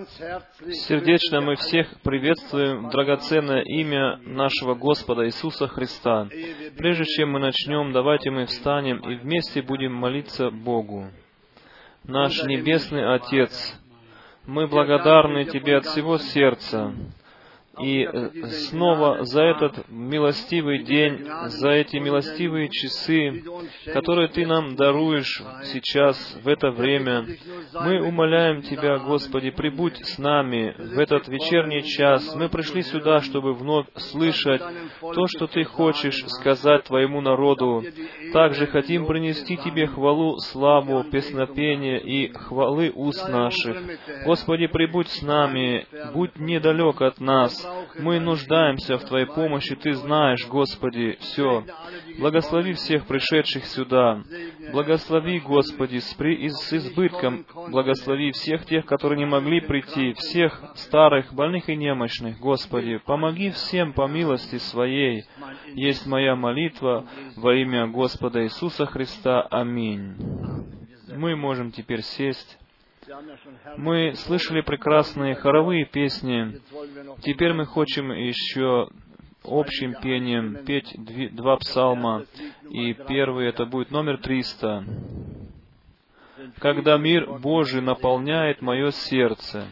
Сердечно мы всех приветствуем драгоценное имя нашего Господа Иисуса Христа. Прежде чем мы начнем, давайте мы встанем и вместе будем молиться Богу. Наш Небесный Отец, мы благодарны Тебе от всего сердца и э, снова за этот милостивый день, за эти милостивые часы, которые Ты нам даруешь сейчас, в это время, мы умоляем Тебя, Господи, прибудь с нами в этот вечерний час. Мы пришли сюда, чтобы вновь слышать то, что Ты хочешь сказать Твоему народу. Также хотим принести Тебе хвалу, славу, песнопение и хвалы уст наших. Господи, прибудь с нами, будь недалек от нас, Мы нуждаемся в Твоей помощи, Ты знаешь, Господи, все. Благослови всех пришедших сюда. Благослови, Господи, с, при... с избытком. Благослови всех тех, которые не могли прийти, всех старых, больных и немощных. Господи, помоги всем по милости Своей. Есть моя молитва во имя Господа Иисуса Христа. Аминь. Мы можем теперь сесть. Мы слышали прекрасные хоровые песни. Теперь мы хотим еще общим пением петь два псалма. И первый это будет номер 300. «Когда мир Божий наполняет мое сердце».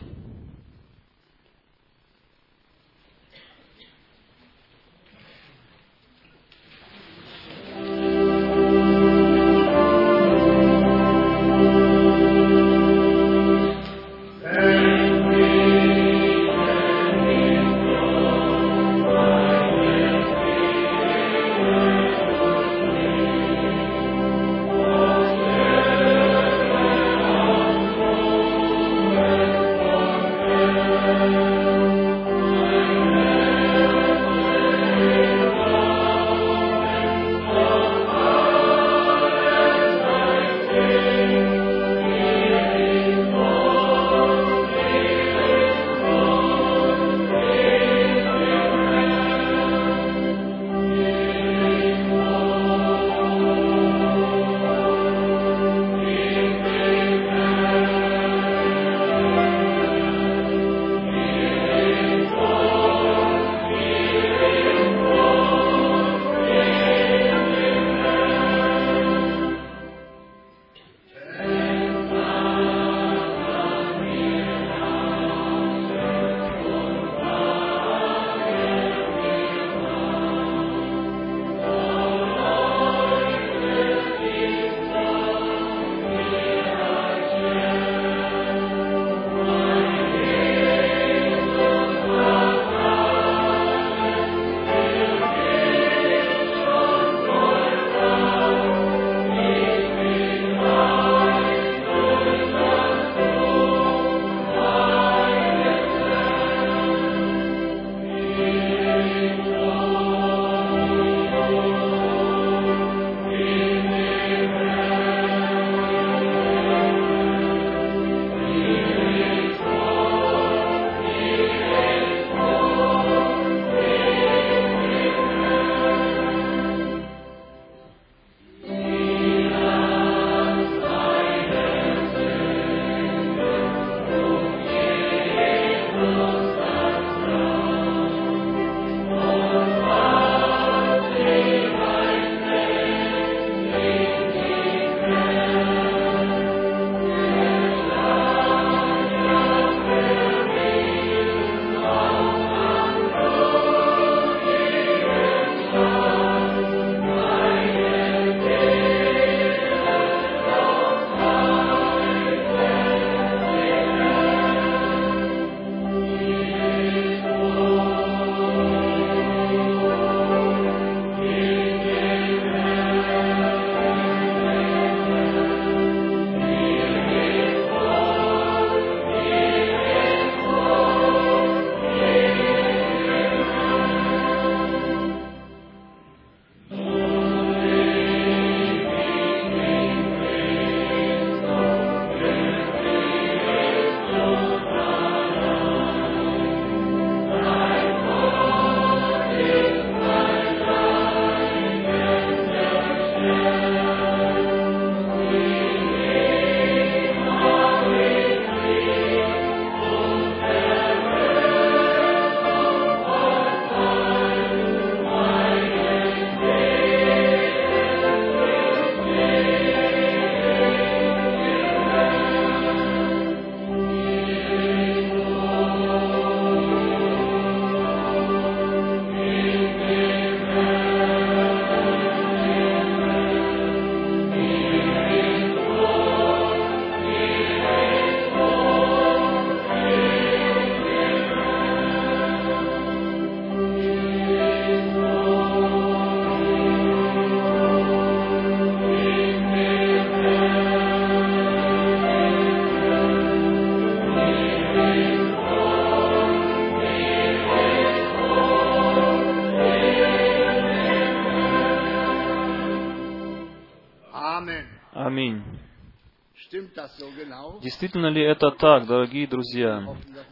Действительно ли это так, дорогие друзья?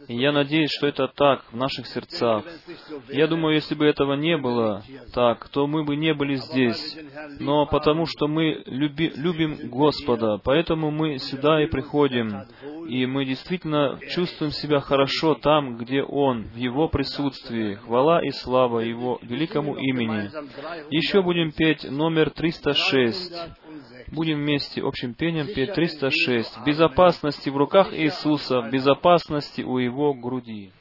И я надеюсь, что это так в наших сердцах. Я думаю, если бы этого не было так, то мы бы не были здесь. Но потому что мы люби- любим Господа, поэтому мы сюда и приходим. И мы действительно чувствуем себя хорошо там, где Он, в Его присутствии. Хвала и слава Его великому имени. gemeinsam 300 Еще будем петь номер 306. 360. Будем вместе общим пением петь 306. В безопасности в руках Иисуса, в безопасности у Его груди.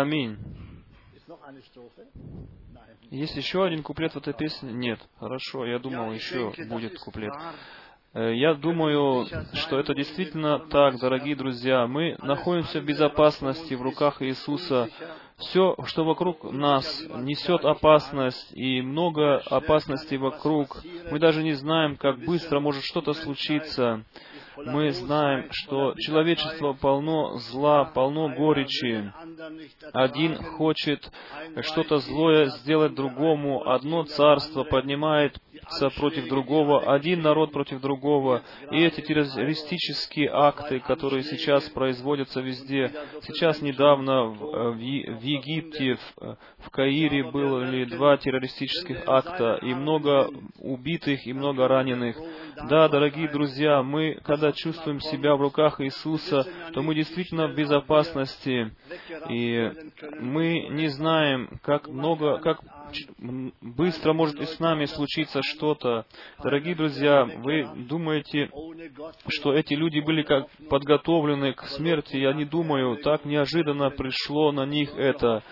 Аминь. Есть еще один куплет в этой песне? Нет. Хорошо, я думал, еще будет куплет. Э, Я думаю, что это действительно так, дорогие друзья. Мы находимся в безопасности в руках Иисуса. Все, что вокруг нас, несет опасность, и много опасностей вокруг. Мы даже не знаем, как быстро может что-то случиться. Мы знаем, что человечество полно зла, полно горечи. Один хочет что-то злое сделать другому. Одно царство поднимает лица против другого, один народ против другого. И эти террористические акты, которые сейчас производятся везде. Сейчас недавно в Египте, в, в Каире были два террористических акта, и много убитых, и много раненых. Да, дорогие друзья, мы, когда чувствуем себя в руках Иисуса, то мы действительно в безопасности, и мы не знаем, как много, как быстро может и с нами случиться что-то. Дорогие друзья, вы думаете, что эти люди были как подготовлены к смерти? Я не думаю, так неожиданно пришло на них это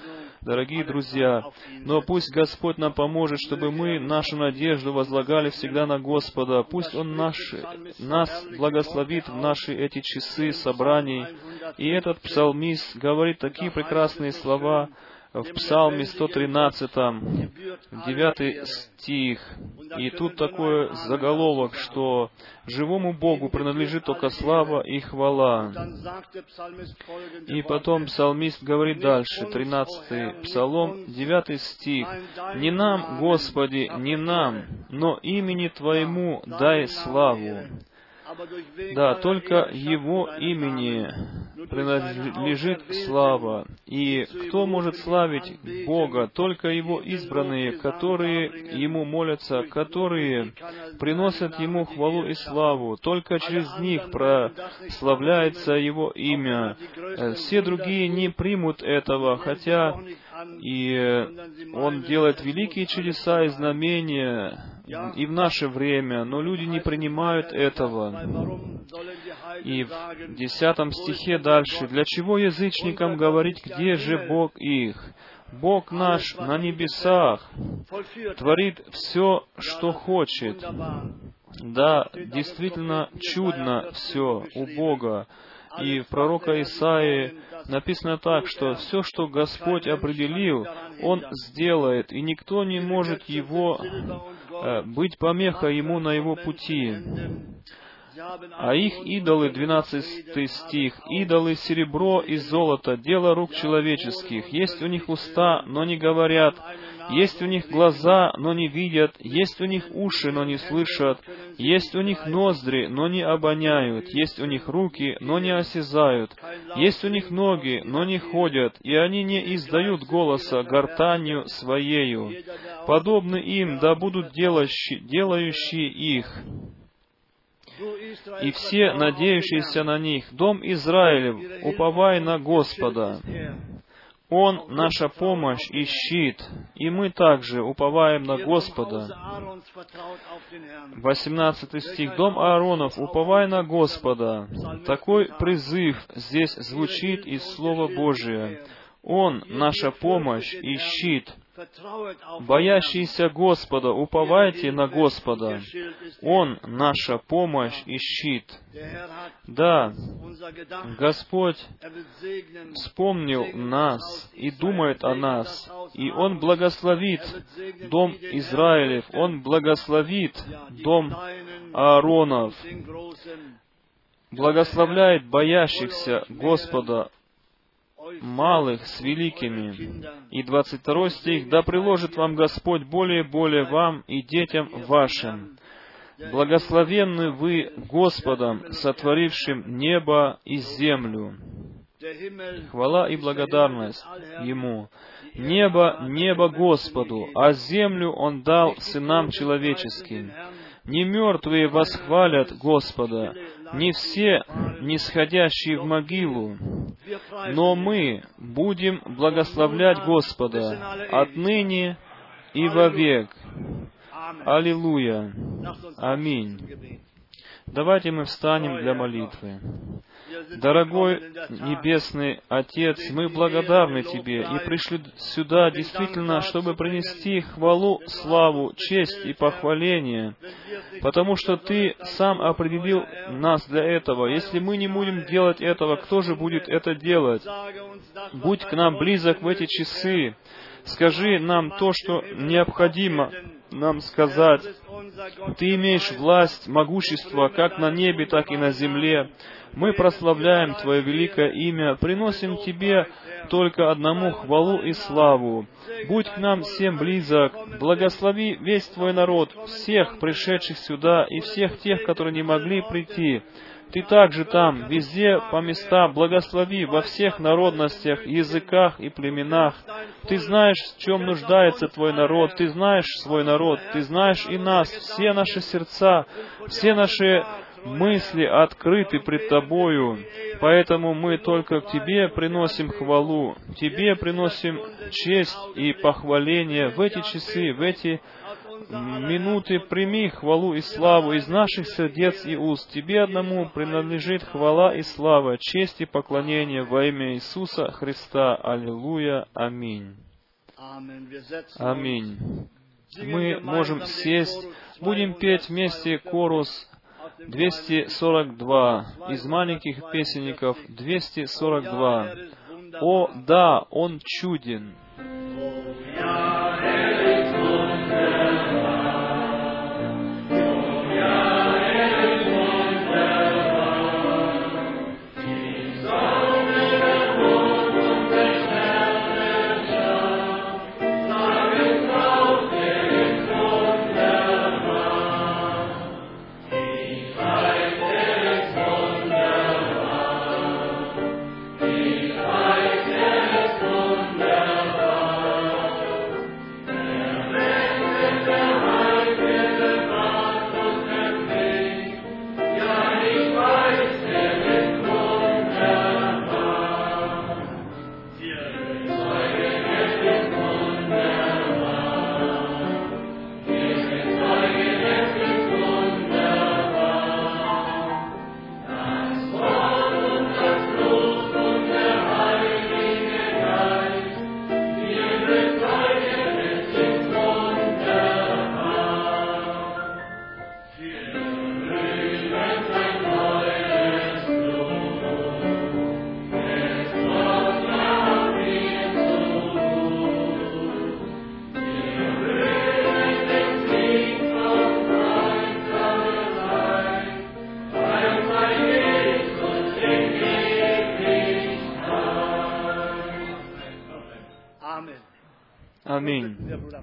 дорогие друзья. Но пусть Господь нам поможет, чтобы мы нашу надежду возлагали всегда на Господа. Пусть Он наш, нас благословит в наши эти часы собраний. И этот псалмист говорит такие прекрасные слова, в Псалме 113, 9 стих. И тут такой заголовок, что живому Богу принадлежит только слава и хвала. И потом псалмист говорит дальше, 13 Псалом, 9 стих. «Не нам, Господи, не нам, но имени Твоему дай славу». Да, только Его имени принадлежит слава. И кто может славить Бога? Только Его избранные, которые Ему молятся, которые приносят Ему хвалу и славу. Только через них прославляется Его имя. Все другие не примут этого, хотя и Он делает великие чудеса и знамения и в наше время, но люди не принимают этого. И в десятом стихе дальше, «Для чего язычникам говорить, где же Бог их? Бог наш на небесах творит все, что хочет». Да, действительно чудно все у Бога. И в пророка Исаии написано так, что все, что Господь определил, Он сделает, и никто не может Его э, быть помехой Ему на Его пути. А их идолы, 12 стих, идолы серебро и золото, дело рук человеческих. Есть у них уста, но не говорят, есть у них глаза, но не видят, есть у них уши, но не слышат, есть у них ноздри, но не обоняют, есть у них руки, но не осязают, есть у них ноги, но не ходят, и они не издают голоса гортанью своею. Подобны им, да будут делающие, их и все надеющиеся на них, дом Израилев, уповай на Господа. Он наша помощь и щит, и мы также уповаем на Господа. 18 стих. Дом Ааронов, уповай на Господа. Такой призыв здесь звучит из Слова Божия. Он наша помощь и щит. Боящиеся Господа, уповайте на Господа. Он наша помощь и щит. Да, Господь вспомнил нас и думает о нас, и Он благословит дом Израилев, Он благословит дом Ааронов, благословляет боящихся Господа малых с великими. И 22 стих, «Да приложит вам Господь более и более вам и детям вашим. Благословенны вы Господом, сотворившим небо и землю». Хвала и благодарность Ему. Небо, небо Господу, а землю Он дал сынам человеческим. Не мертвые восхвалят Господа, не все нисходящие в могилу, но мы будем благословлять Господа отныне и вовек. Аллилуйя. Аминь. Давайте мы встанем для молитвы. Дорогой Небесный Отец, мы благодарны Тебе и пришли сюда действительно, чтобы принести хвалу, славу, честь и похваление, потому что Ты сам определил нас для этого. Если мы не будем делать этого, кто же будет это делать? Будь к нам близок в эти часы. Скажи нам то, что необходимо нам сказать. Ты имеешь власть, могущество как на небе, так и на земле. Мы прославляем Твое великое имя, приносим Тебе только одному хвалу и славу. Будь к нам всем близок, благослови весь Твой народ, всех пришедших сюда и всех тех, которые не могли прийти. Ты также там, везде, по местам, благослови во всех народностях, языках и племенах. Ты знаешь, в чем нуждается Твой народ, Ты знаешь свой народ, Ты знаешь и нас, все наши сердца, все наши мысли открыты пред Тобою. Поэтому мы только к Тебе приносим хвалу, Тебе приносим честь и похваление в эти часы, в эти минуты прими хвалу и славу из наших сердец и уст. Тебе одному принадлежит хвала и слава, честь и поклонение во имя Иисуса Христа. Аллилуйя. Аминь. Аминь. Мы можем сесть, будем петь вместе корус 242 из маленьких песенников 242. О, да, Он чуден.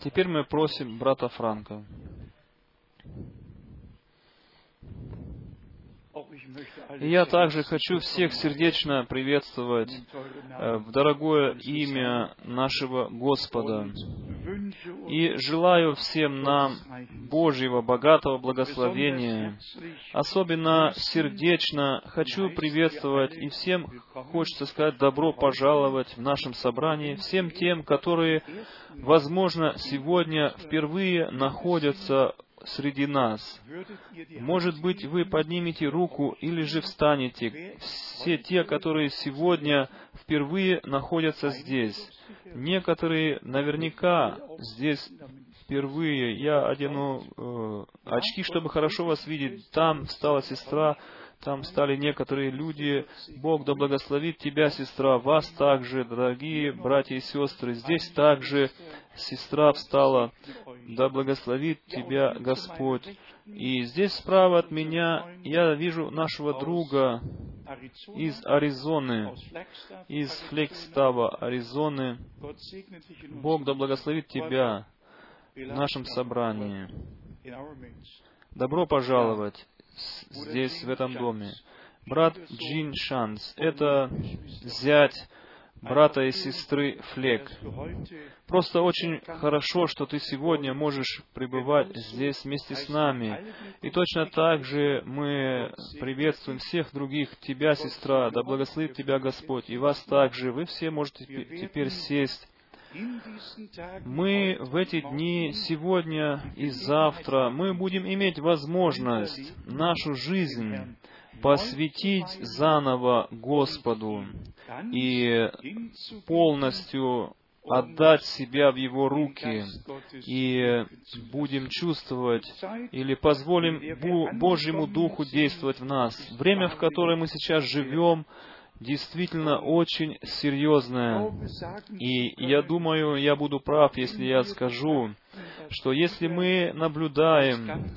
Теперь мы просим брата Франка. Я также хочу всех сердечно приветствовать э, в дорогое имя нашего Господа. И желаю всем нам Божьего богатого благословения. Особенно сердечно хочу приветствовать и всем хочется сказать добро пожаловать в нашем собрании, всем тем, которые, возможно, сегодня впервые находятся среди нас. Может быть, вы поднимете руку или же встанете. Все те, которые сегодня впервые находятся здесь. Некоторые наверняка здесь впервые. Я одену э, очки, чтобы хорошо вас видеть. Там встала сестра, там стали некоторые люди. Бог да благословит тебя, сестра, вас также, дорогие братья и сестры. Здесь также сестра встала. Да благословит тебя Господь. И здесь справа от меня я вижу нашего друга из Аризоны, из Флекстава, Аризоны. Бог да благословит тебя в нашем собрании. Добро пожаловать здесь, в этом доме. Брат Джин Шанс, это зять брата и сестры Флек. Просто очень хорошо, что ты сегодня можешь пребывать здесь вместе с нами. И точно так же мы приветствуем всех других, тебя, сестра, да благословит тебя Господь, и вас также. Вы все можете теперь сесть мы в эти дни, сегодня и завтра, мы будем иметь возможность нашу жизнь посвятить заново Господу и полностью отдать себя в Его руки и будем чувствовать или позволим Божьему Духу действовать в нас. Время, в которое мы сейчас живем, действительно очень серьезная. И я думаю, я буду прав, если я скажу, что если мы наблюдаем,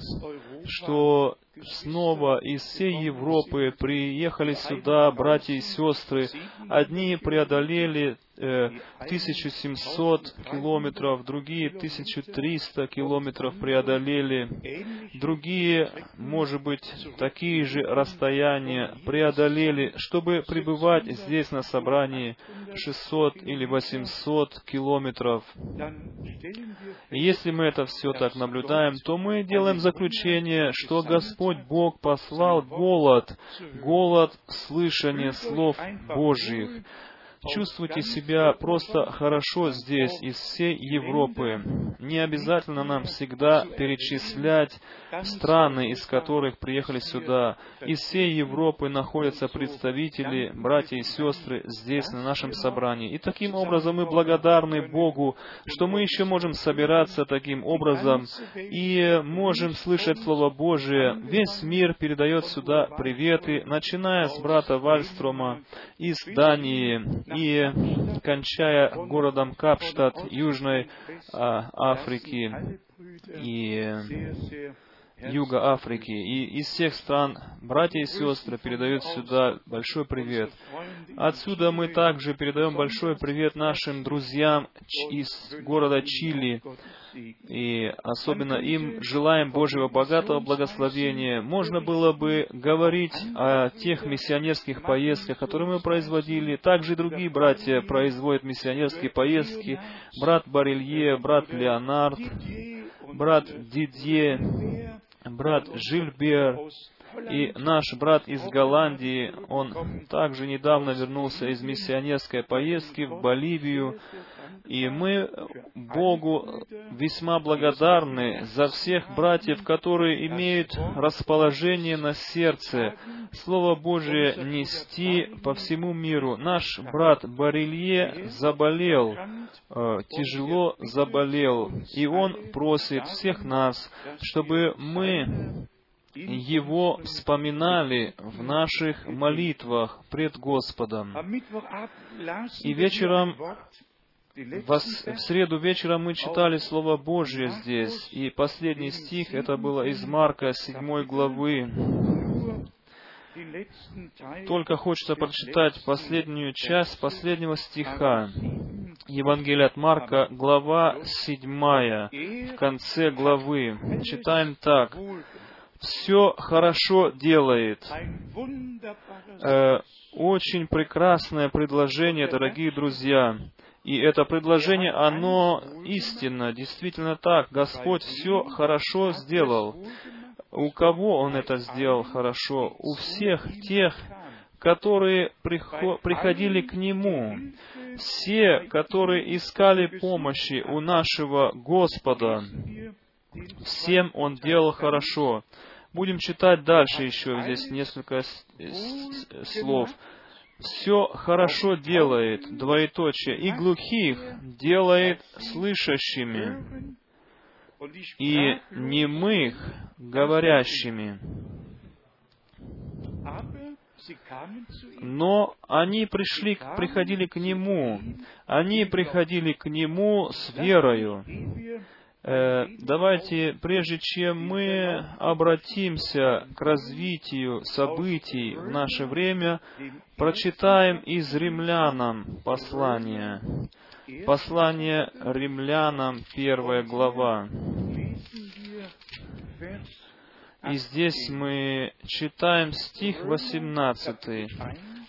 что снова из всей Европы приехали сюда братья и сестры, одни преодолели 1700 километров, другие 1300 километров преодолели, другие, может быть, такие же расстояния преодолели, чтобы пребывать здесь на собрании 600 или 800 километров. И если мы это все так наблюдаем, то мы делаем заключение, что Господь Бог послал голод, голод слышания слов Божьих чувствуйте себя просто хорошо здесь, из всей Европы. Не обязательно нам всегда перечислять страны, из которых приехали сюда. Из всей Европы находятся представители, братья и сестры здесь, на нашем собрании. И таким образом мы благодарны Богу, что мы еще можем собираться таким образом и можем слышать Слово Божие. Весь мир передает сюда приветы, начиная с брата Вальстрома из Дании, и кончая городом Капштадт Южной а, Африки. И Юга Африки. И из всех стран братья и сестры передают сюда большой привет. Отсюда мы также передаем большой привет нашим друзьям из города Чили, и особенно им желаем Божьего богатого благословения. Можно было бы говорить о тех миссионерских поездках, которые мы производили. Также и другие братья производят миссионерские поездки. Брат Барелье, брат Леонард, брат Дидье, брат Жильбер, и наш брат из Голландии, он также недавно вернулся из миссионерской поездки в Боливию. И мы Богу весьма благодарны за всех братьев, которые имеют расположение на сердце Слово Божие нести по всему миру. Наш брат Барилье заболел, э, тяжело заболел, и он просит всех нас, чтобы мы его вспоминали в наших молитвах пред Господом. И вечером, в среду вечером мы читали Слово Божье здесь, и последний стих, это было из Марка 7 главы. Только хочется прочитать последнюю часть последнего стиха. Евангелие от Марка, глава 7, в конце главы. Читаем так все хорошо делает. Э, очень прекрасное предложение, дорогие друзья. И это предложение, оно истинно, действительно так. Господь все хорошо сделал. У кого Он это сделал хорошо? У всех тех, которые приходили к Нему. Все, которые искали помощи у нашего Господа. Всем Он делал хорошо. Будем читать дальше еще здесь несколько слов. Все хорошо делает, двоеточие, и глухих делает слышащими, и немых говорящими. Но они пришли, приходили к Нему, они приходили к Нему с верою. Э, давайте, прежде чем мы обратимся к развитию событий в наше время, прочитаем из римлянам послание. Послание римлянам, первая глава. И здесь мы читаем стих 18.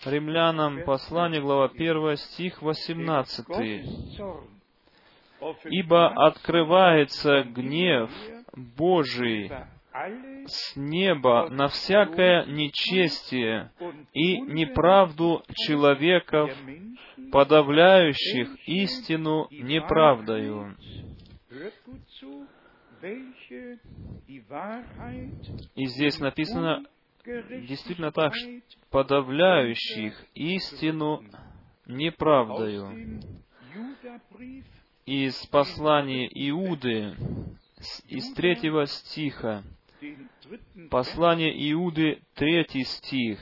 Римлянам послание, глава 1, стих 18 ибо открывается гнев Божий с неба на всякое нечестие и неправду человеков, подавляющих истину неправдою. И здесь написано действительно так, подавляющих истину неправдою из послания Иуды, из третьего стиха. Послание Иуды, третий стих.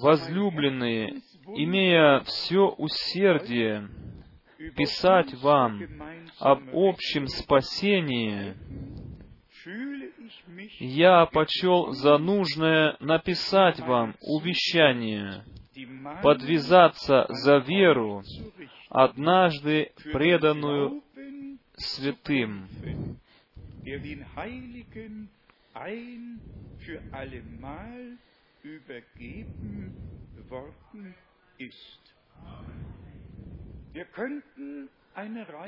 возлюбленные, имея все усердие, писать вам об общем спасении, я почел за нужное написать вам увещание, подвязаться за веру, однажды преданную святым,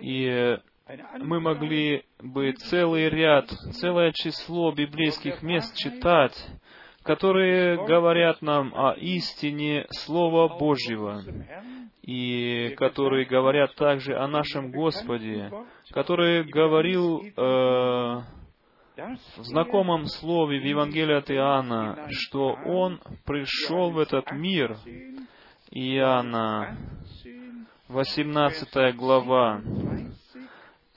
И мы могли бы целый ряд, целое число библейских мест читать, которые говорят нам о истине Слова Божьего, и которые говорят также о нашем Господе, который говорил э, в знакомом слове в Евангелии от Иоанна, что Он пришел в этот мир, Иоанна, 18 глава,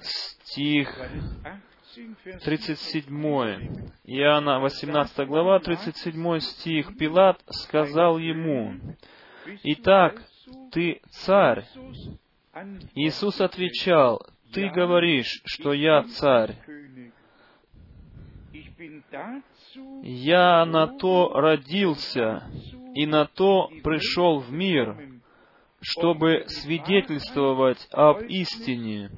стих 37. Иоанна, 18 глава, 37 стих. Пилат сказал ему, «Итак, ты царь». Иисус отвечал, «Ты говоришь, что я царь. Я на то родился и на то пришел в мир, чтобы свидетельствовать об истине.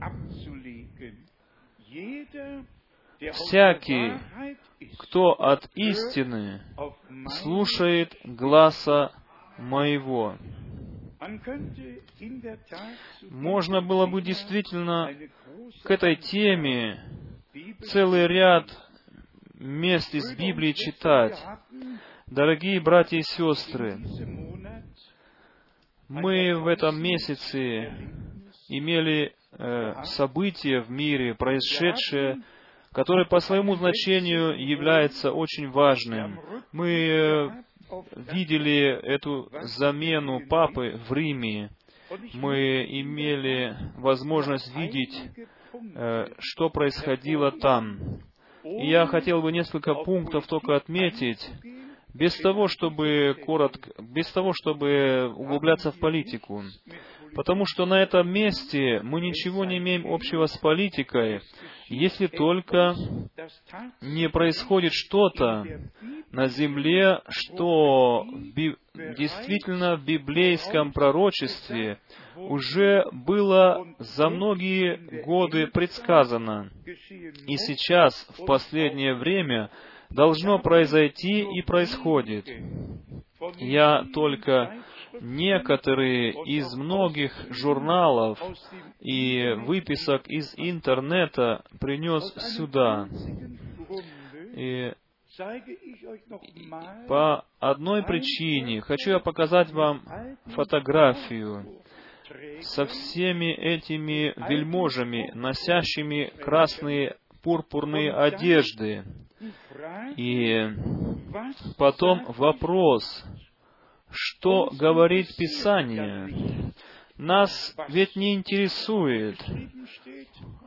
Всякий, кто от истины слушает гласа моего. Можно было бы действительно к этой теме целый ряд мест из Библии читать. Дорогие братья и сестры, мы в этом месяце имели э, события в мире, происшедшие, которое по своему значению является очень важным. Мы э, видели эту замену папы в Риме. Мы имели возможность видеть, э, что происходило там. И я хотел бы несколько пунктов только отметить, без того, чтобы коротко, без того, чтобы углубляться в политику. Потому что на этом месте мы ничего не имеем общего с политикой, если только не происходит что-то на земле, что би- действительно в библейском пророчестве уже было за многие годы предсказано. И сейчас, в последнее время, должно произойти и происходит. Я только некоторые из многих журналов и выписок из интернета принес сюда. И по одной причине хочу я показать вам фотографию со всеми этими вельможами, носящими красные пурпурные одежды. И потом вопрос, что говорит Писание? Нас ведь не интересует,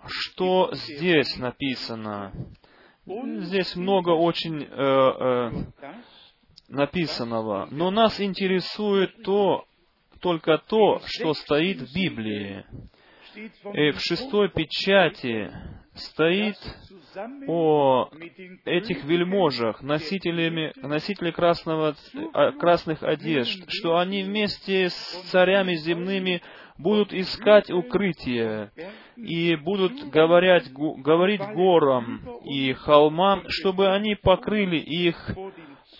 что здесь написано. Здесь много очень э, э, написанного, но нас интересует то, только то, что стоит в Библии. И в шестой печати стоит о этих вельможах, носителями, носителей красного, а, красных одежд, что они вместе с царями земными будут искать укрытие и будут говорить, говорить горам и холмам, чтобы они покрыли их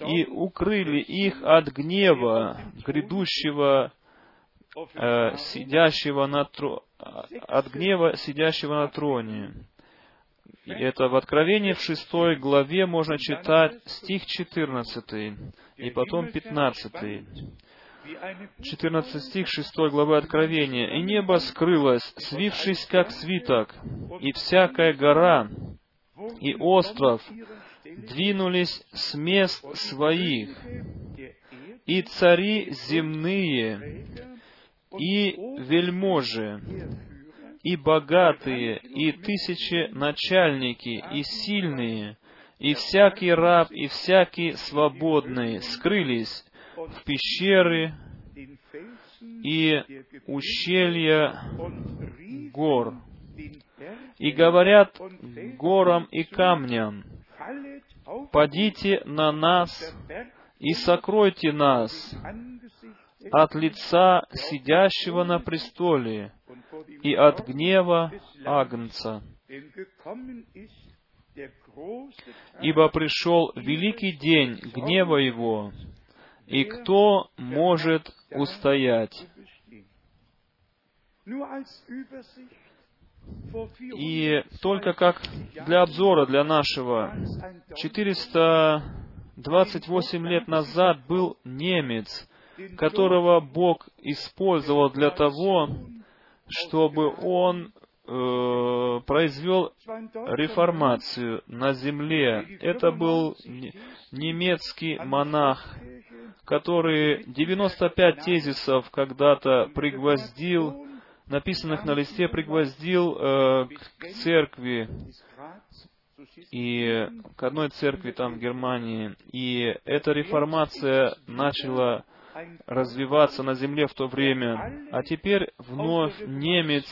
и укрыли их от гнева грядущего э, сидящего на тро... от гнева сидящего на троне. И это в Откровении в шестой главе можно читать стих 14 и потом 15. 14 стих 6 главы Откровения. «И небо скрылось, свившись как свиток, и всякая гора и остров двинулись с мест своих, и цари земные, и вельможи, и богатые, и тысячи начальники, и сильные, и всякий раб, и всякий свободный скрылись в пещеры и ущелья гор, и говорят горам и камням, «Падите на нас и сокройте нас от лица сидящего на престоле и от гнева. Агнца. Ибо пришел великий день гнева Его, и кто может устоять?» zu bestehen. Nur als Übersicht vor 400 И только как для обзора для нашего, 428 лет назад был немец, которого Бог использовал для того, чтобы он э, произвел реформацию на земле. Это был не- немецкий монах, который 95 тезисов когда-то пригвоздил, написанных на листе, пригвоздил э, к церкви и к одной церкви там в Германии. И эта реформация начала развиваться на земле в то время. А теперь вновь немец,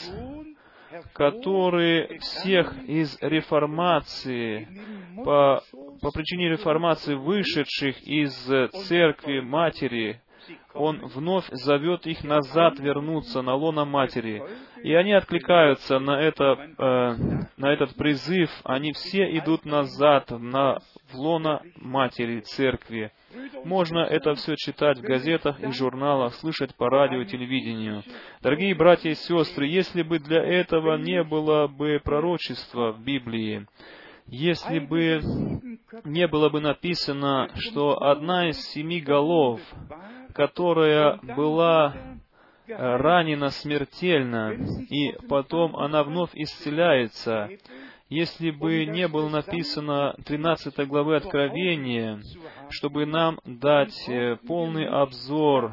который всех из реформации, по, по причине реформации вышедших из церкви матери, он вновь зовет их назад вернуться на лоно матери. И они откликаются на, это, э, на этот призыв. Они все идут назад на, в лоно матери церкви. Можно это все читать в газетах и журналах, слышать по радио и телевидению. Дорогие братья и сестры, если бы для этого не было бы пророчества в Библии, если бы не было бы написано, что одна из семи голов, которая была э, ранена смертельно, и потом она вновь исцеляется, если бы не было написано 13 главы Откровения, чтобы нам дать э, полный обзор,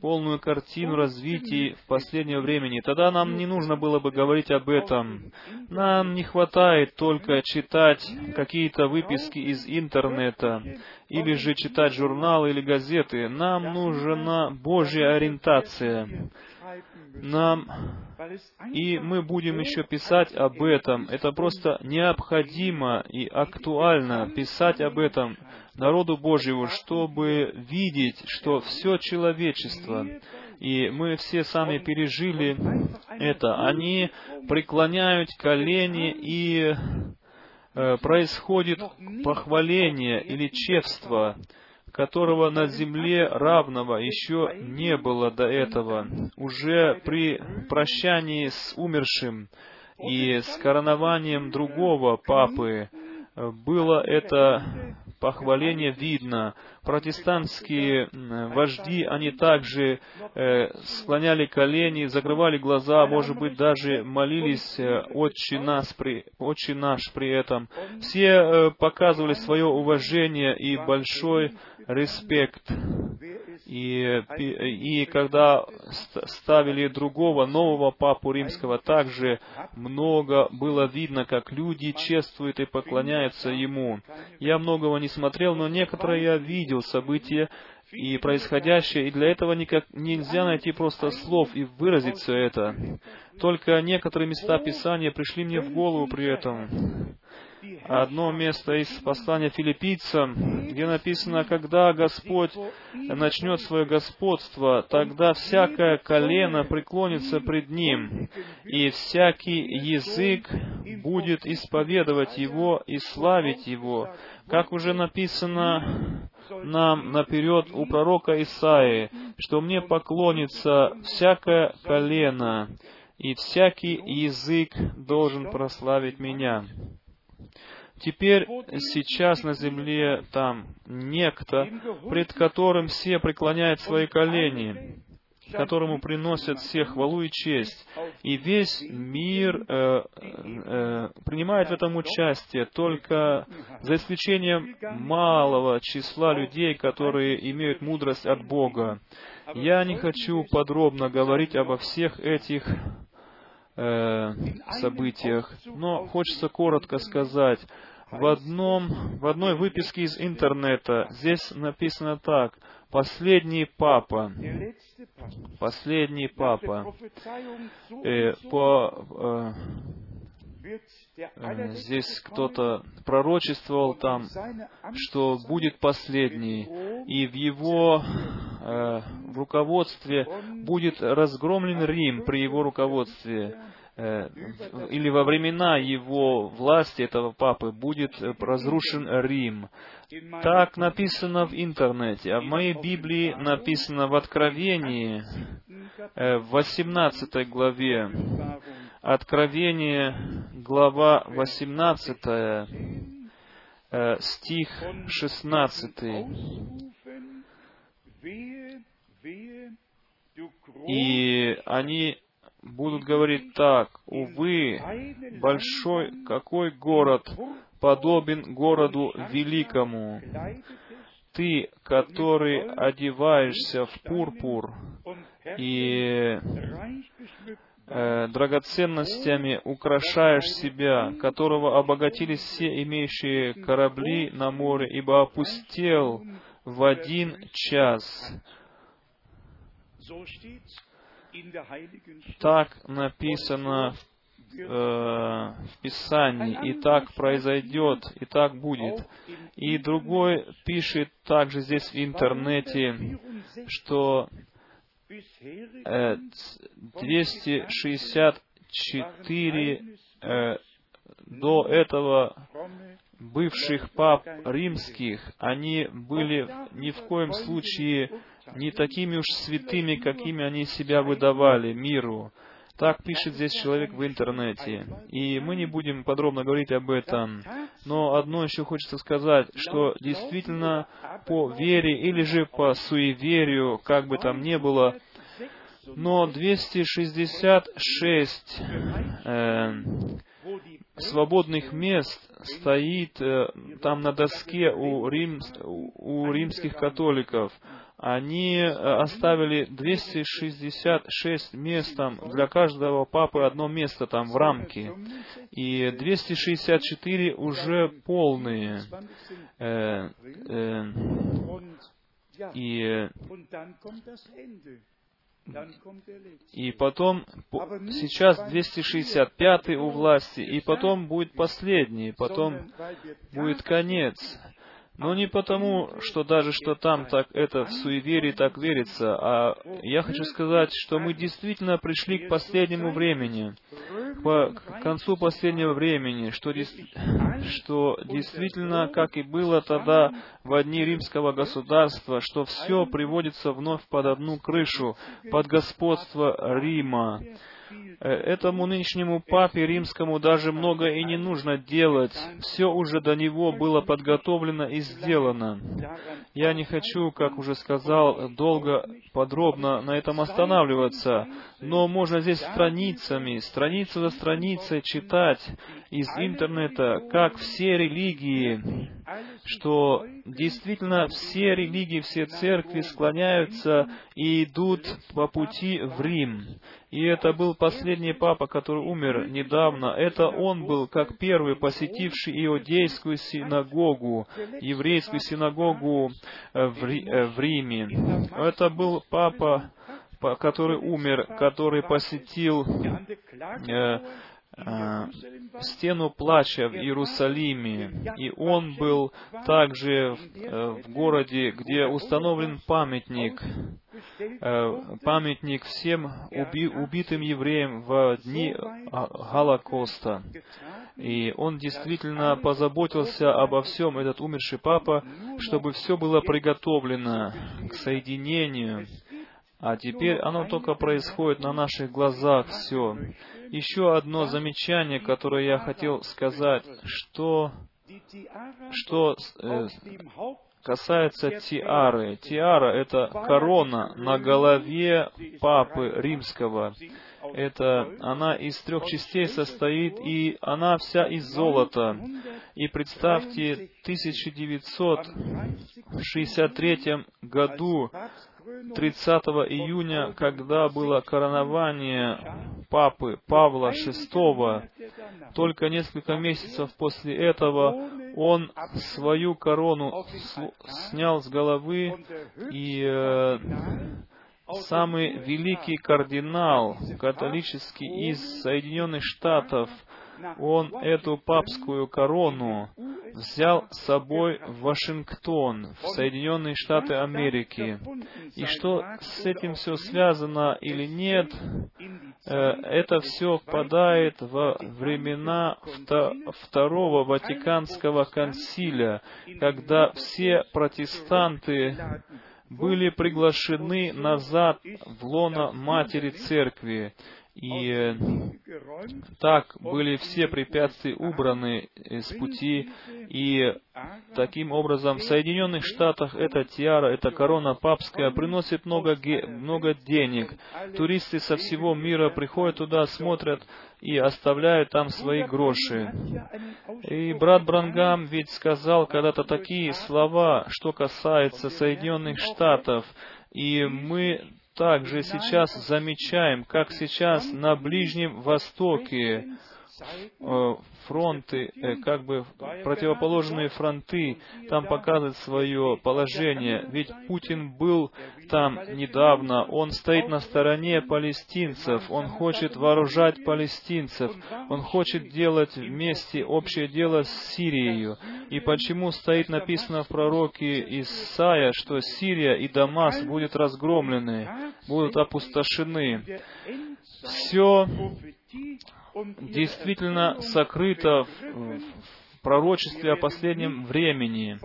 полную картину развития в последнее времени, тогда нам не нужно было бы говорить об этом. Нам не хватает только читать какие-то выписки из интернета, или же читать журналы или газеты. Нам нужна Божья ориентация. Нам и мы будем еще писать об этом. Это просто необходимо и актуально писать об этом народу Божьему, чтобы видеть, что все человечество, и мы все сами пережили это, они преклоняют колени и э, происходит похваление или чевство, которого на земле равного еще не было до этого. Уже при прощании с умершим и с коронованием другого папы э, было это похваление видно. Протестантские вожди, они также э, склоняли колени, закрывали глаза, может быть, даже молились э, «Отче, нас при, «Отче наш» при этом. Все э, показывали свое уважение и большой респект. И, и когда ст- ставили другого, нового папу римского, также много было видно, как люди чествуют и поклоняются ему. Я многого не смотрел, но некоторые я видел события и происходящее, и для этого никак нельзя найти просто слов и выразить все это. Только некоторые места Писания пришли мне в голову при этом. Одно место из послания филиппийцам, где написано, когда Господь начнет свое господство, тогда всякое колено преклонится пред Ним, и всякий язык будет исповедовать Его и славить Его, как уже написано нам наперед у пророка Исаии, что мне поклонится всякое колено, и всякий язык должен прославить меня. Теперь, сейчас на земле там некто, пред которым все преклоняют свои колени, которому приносят все хвалу и честь. И весь мир э, э, принимает в этом участие, только за исключением малого числа людей, которые имеют мудрость от Бога. Я не хочу подробно говорить обо всех этих э, событиях, но хочется коротко сказать, В, одном, в одной выписке из интернета здесь написано так. Последний папа. Последний папа. Э, по, э, здесь kommen кто-то пророчествовал там, что будет последний, и в его э, в руководстве будет разгромлен Рим при его руководстве, э, или во времена его власти этого папы будет э, разрушен Рим. Так написано в интернете, а в моей Библии написано в Откровении, э, в 18 главе, Откровение, глава 18, э, стих von 16. Ausrufen, wehe, wehe, du groß И они будут говорить так, «Увы, большой какой город подобен городу великому, ты, который одеваешься в пурпур и э, драгоценностями украшаешь себя, которого обогатились все имеющие корабли на море, ибо опустел в один час». Так написано в, э, в Писании, и так произойдет, и так будет. И другой пишет также здесь в интернете, 64 что 264 э, до этого бывших пап римских, они были ни в коем случае не такими уж святыми, какими они себя выдавали миру. Так пишет здесь человек в интернете. И мы не будем подробно говорить об этом. Но одно еще хочется сказать, что действительно по вере или же по суеверию, как бы там ни было, но 266 э, свободных мест стоит э, там на доске у, рим, у римских католиков. Они э, оставили 266 мест там, для каждого папы одно место там в рамке. И 264 уже полные. 20. Э, э, и, и потом, по- сейчас 265 у власти, и потом будет последний, потом будет конец. Но не потому, что даже что там так это в суеверии так верится, а я хочу сказать, что мы действительно пришли к последнему времени, к, концу последнего времени, что, что действительно, как и было тогда в дни римского государства, что все приводится вновь под одну крышу, под господство Рима. Э, Этому нынешнему папе римскому даже много и не нужно делать. Все уже до него было подготовлено и сделано. Я не хочу, как уже сказал, долго, подробно на этом останавливаться, но можно здесь страницами, страницу за страницей читать из интернета, как все религии, что действительно все религии, все церкви склоняются и идут по пути в Рим. И это был последний папа, который умер недавно. Это он был как первый посетивший иудейскую синагогу, еврейскую синагогу э, в, э, в Риме. Это был папа, который умер, который посетил э, э, стену плача в Иерусалиме. И он был также в, э, в городе, где установлен памятник, э, памятник всем уби- убитым евреям в дни а, Голокоста. И он действительно позаботился обо всем, этот умерший папа, чтобы все было приготовлено к соединению. А теперь оно только происходит на наших глазах все. Еще одно замечание, которое я хотел сказать, что, что э, касается тиары. Тиара — это корона на голове папы римского. Это она из трех частей состоит, и она вся из золота. И представьте, в 1963 году, 30 июня, когда было коронование папы Павла VI, только несколько месяцев после этого Он свою корону снял с головы, и э, самый великий кардинал католический из Соединенных Штатов, он эту папскую корону взял с собой в Вашингтон, в Соединенные Штаты Америки. И что с этим все связано или нет, э, это все впадает во времена вто- Второго Ватиканского консиля, когда все протестанты были приглашены назад в лоно Матери Церкви. И э, так были все препятствия убраны с пути, и таким образом в Соединенных Штатах эта тиара, эта корона папская приносит много, ге- много денег. Туристы со всего мира приходят туда, смотрят и оставляют там свои гроши. И брат Брангам ведь сказал когда-то такие слова, что касается Соединенных Штатов, и мы также сейчас замечаем, как сейчас на Ближнем Востоке фронты, э, как бы противоположные фронты, там показывают свое положение. Ведь Путин был там недавно, он стоит на стороне палестинцев, он хочет вооружать палестинцев, он хочет делать вместе общее дело с Сирией. И почему стоит написано в пророке Исаия, что Сирия и Дамас будут разгромлены, будут опустошены. Все действительно сокрыто в пророчестве о последнем времени,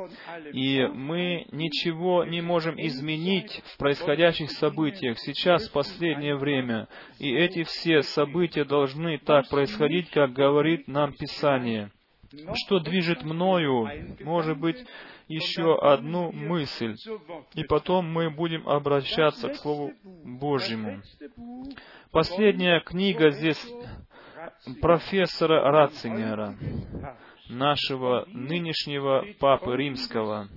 и мы ничего не можем изменить в происходящих событиях сейчас, в последнее время. И эти все события должны так происходить, как говорит нам Писание. Что движет мною, может быть, еще одну мысль, и потом мы будем обращаться к Слову Божьему. Последняя книга здесь профессора Ратцингера, нашего нынешнего Папы Римского.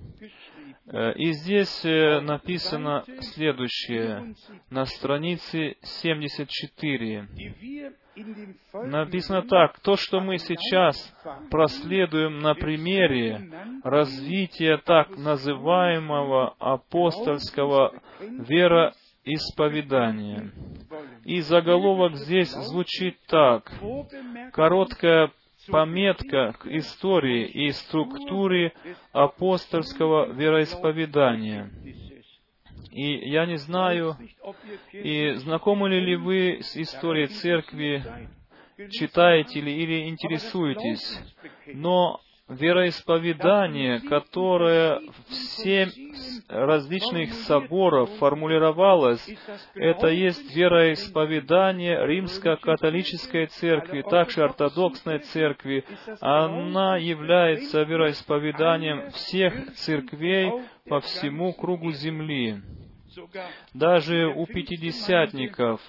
Э, И здесь э, написано следующее, на странице 74. Написано так, то, что мы сейчас проследуем на примере развития так называемого апостольского вероисповедания. И заголовок здесь звучит так. Короткая пометка к истории и структуре апостольского вероисповедания. И я не знаю, и знакомы ли вы с историей церкви, читаете ли или интересуетесь, но вероисповедание, которое в семь различных соборов формулировалось, это есть вероисповедание римско-католической церкви, также ортодоксной церкви. Она является вероисповеданием всех церквей по всему кругу земли. Даже у пятидесятников,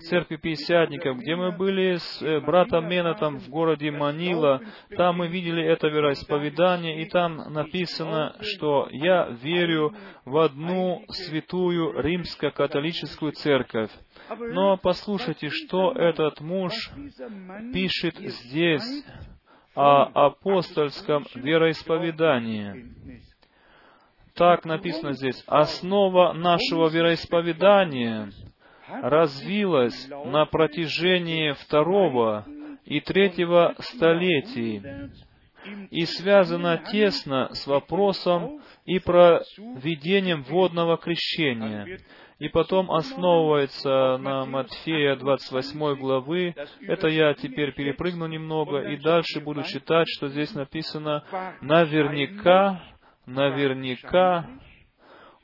церкви пятидесятников, где мы были с э, братом Менотом в городе Манила, там мы видели это вероисповедание, и там написано, что «Я верю в одну святую римско-католическую церковь». Но послушайте, что этот муж пишет здесь о апостольском вероисповедании. Так написано здесь. Основа нашего вероисповедания развилась на протяжении второго и третьего столетий и связана тесно с вопросом и проведением водного крещения. И потом основывается на Матфея 28 главы. Это я теперь перепрыгну немного и дальше буду читать, что здесь написано наверняка наверняка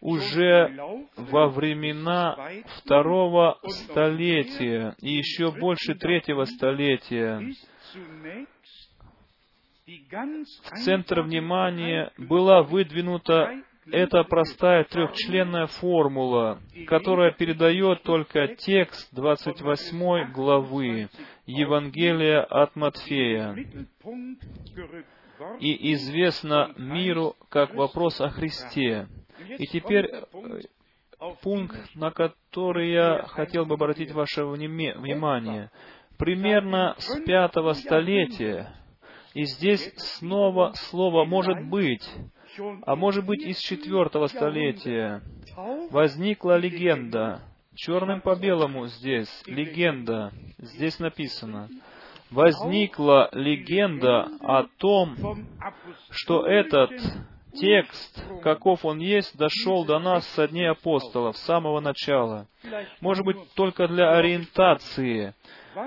уже во времена второго столетия и еще больше третьего столетия. В центр внимания была выдвинута эта простая трехчленная формула, которая передает только текст 28 главы Евангелия от Матфея и известно миру как вопрос о Христе. И теперь э, пункт, на который я хотел бы обратить ваше внимание. Примерно с пятого столетия И здесь снова слово «может быть», а может быть из четвертого столетия. Возникла легенда, черным по белому здесь, легенда, здесь написано. Возникла легенда о том, что этот текст, каков он есть, дошел до нас со дней апостолов, с самого начала. Может быть, только для ориентации,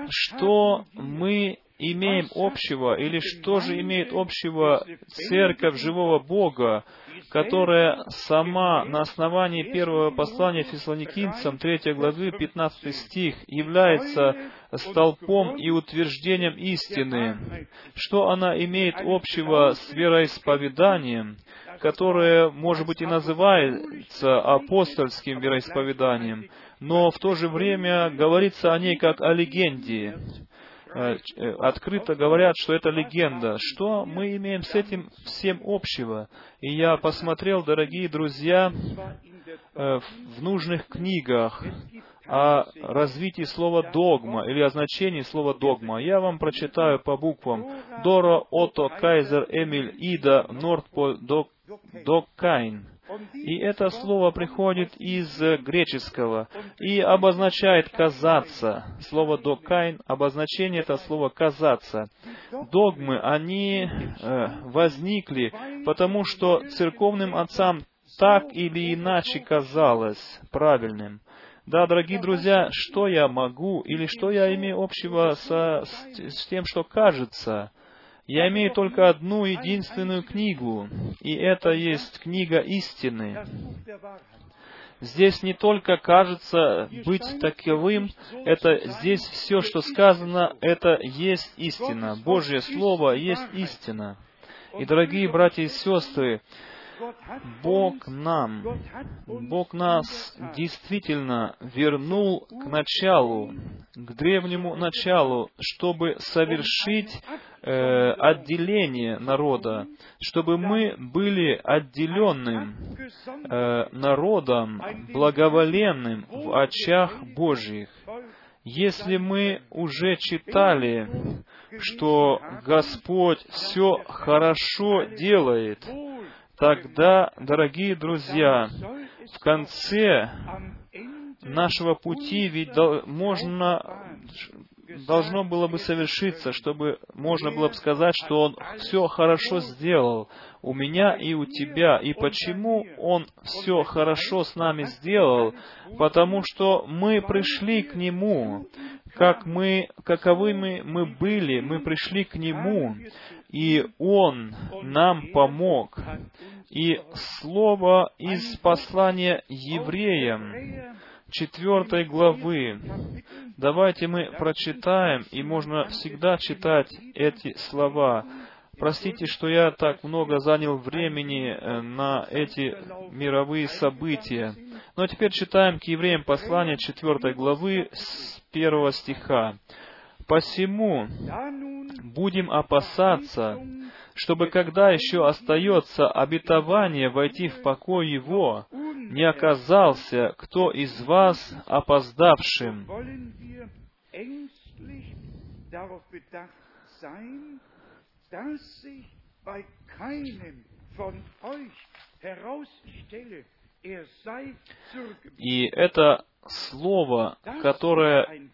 что мы имеем общего, или что же имеет общего Церковь живого Бога, которая сама на основании первого послания фессалоникийцам, 3 главы, 15 стих, является столпом и утверждением истины, что она имеет общего с вероисповеданием, которое, может быть, и называется апостольским вероисповеданием, но в то же время говорится о ней как о легенде. Э, э, открыто говорят, что это легенда. Что мы имеем с этим всем общего? И я посмотрел, дорогие друзья, э, в нужных книгах о развитии слова «догма» или о значении слова «догма». Я вам прочитаю по буквам. Доро, Ото, Кайзер, Эмиль, Ида, Нордпол, Доккайн. И это слово приходит из греческого и обозначает «казаться». Слово «докайн» обозначение это слово «казаться». Догмы, они э, возникли, потому что церковным отцам так или иначе казалось правильным. Да, дорогие друзья, что я могу или что я имею общего со, с, с тем, что кажется? Я имею только одну единственную книгу, и это есть книга истины. Здесь не только кажется быть таковым, это здесь все, что сказано, это есть истина. Божье Слово есть истина. И, дорогие братья и сестры, Бог нам, Бог нас действительно вернул к началу, к древнему началу, чтобы совершить э, отделение народа, чтобы мы были отделенным э, народом, благоволенным в очах Божьих. Если мы уже читали, что Господь все хорошо делает, тогда, дорогие друзья, в конце нашего пути ведь можно должно было бы совершиться, чтобы можно было бы сказать, что Он все хорошо сделал у меня и у тебя. И почему Он все хорошо с нами сделал? Потому что мы пришли к Нему, как мы, каковыми мы были, мы пришли к Нему, и Он нам помог. И слово из послания евреям, четвертой главы. Давайте мы прочитаем, и можно всегда читать эти слова. Простите, что я так много занял времени э, на эти мировые события. Но теперь читаем к евреям послание 4 главы с 1 стиха. «Посему будем опасаться, чтобы когда еще остается обетование войти в покой Его, не оказался кто из вас опоздавшим. И это слово, которое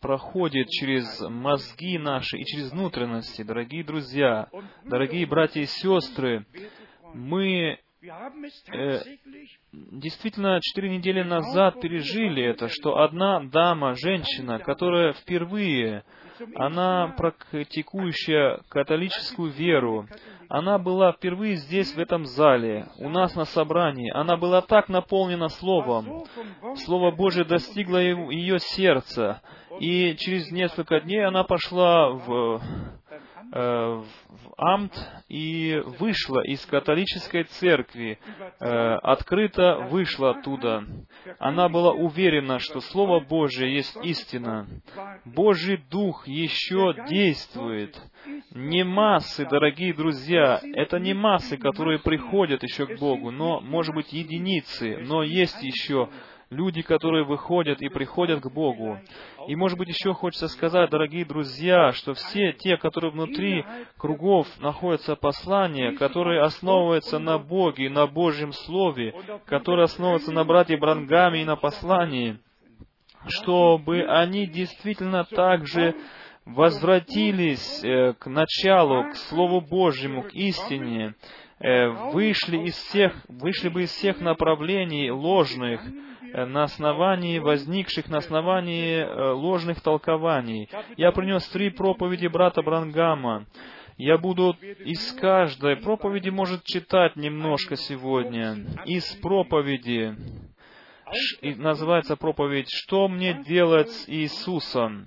проходит через мозги наши и через внутренности, дорогие друзья, дорогие братья и сестры, мы э, действительно четыре недели назад пережили это, что одна дама, женщина, которая впервые, она практикующая католическую веру, она была впервые здесь, в этом зале, у нас на собрании. Она была так наполнена Словом. Слово Божие достигло ее сердца. И через несколько дней она пошла в в Амт и вышла из католической церкви, э, открыто вышла оттуда. Она была уверена, что Слово Божие есть истина. Божий Дух еще действует. Не массы, дорогие друзья, это не массы, которые приходят еще к Богу, но, может быть, единицы, но есть еще люди, которые выходят и приходят к Богу. И, может быть, еще хочется сказать, дорогие друзья, что все те, которые внутри кругов находятся послания, которые основываются на Боге, на Божьем Слове, которые основываются на братье Брангаме и на послании, чтобы они действительно также возвратились э, к началу, к Слову Божьему, к истине, э, вышли из всех, вышли бы из всех направлений ложных, на основании возникших, на основании ложных толкований. Я принес три проповеди брата Брангама. Я буду из каждой проповеди, может, читать немножко сегодня. Из проповеди, называется проповедь «Что мне делать с Иисусом?»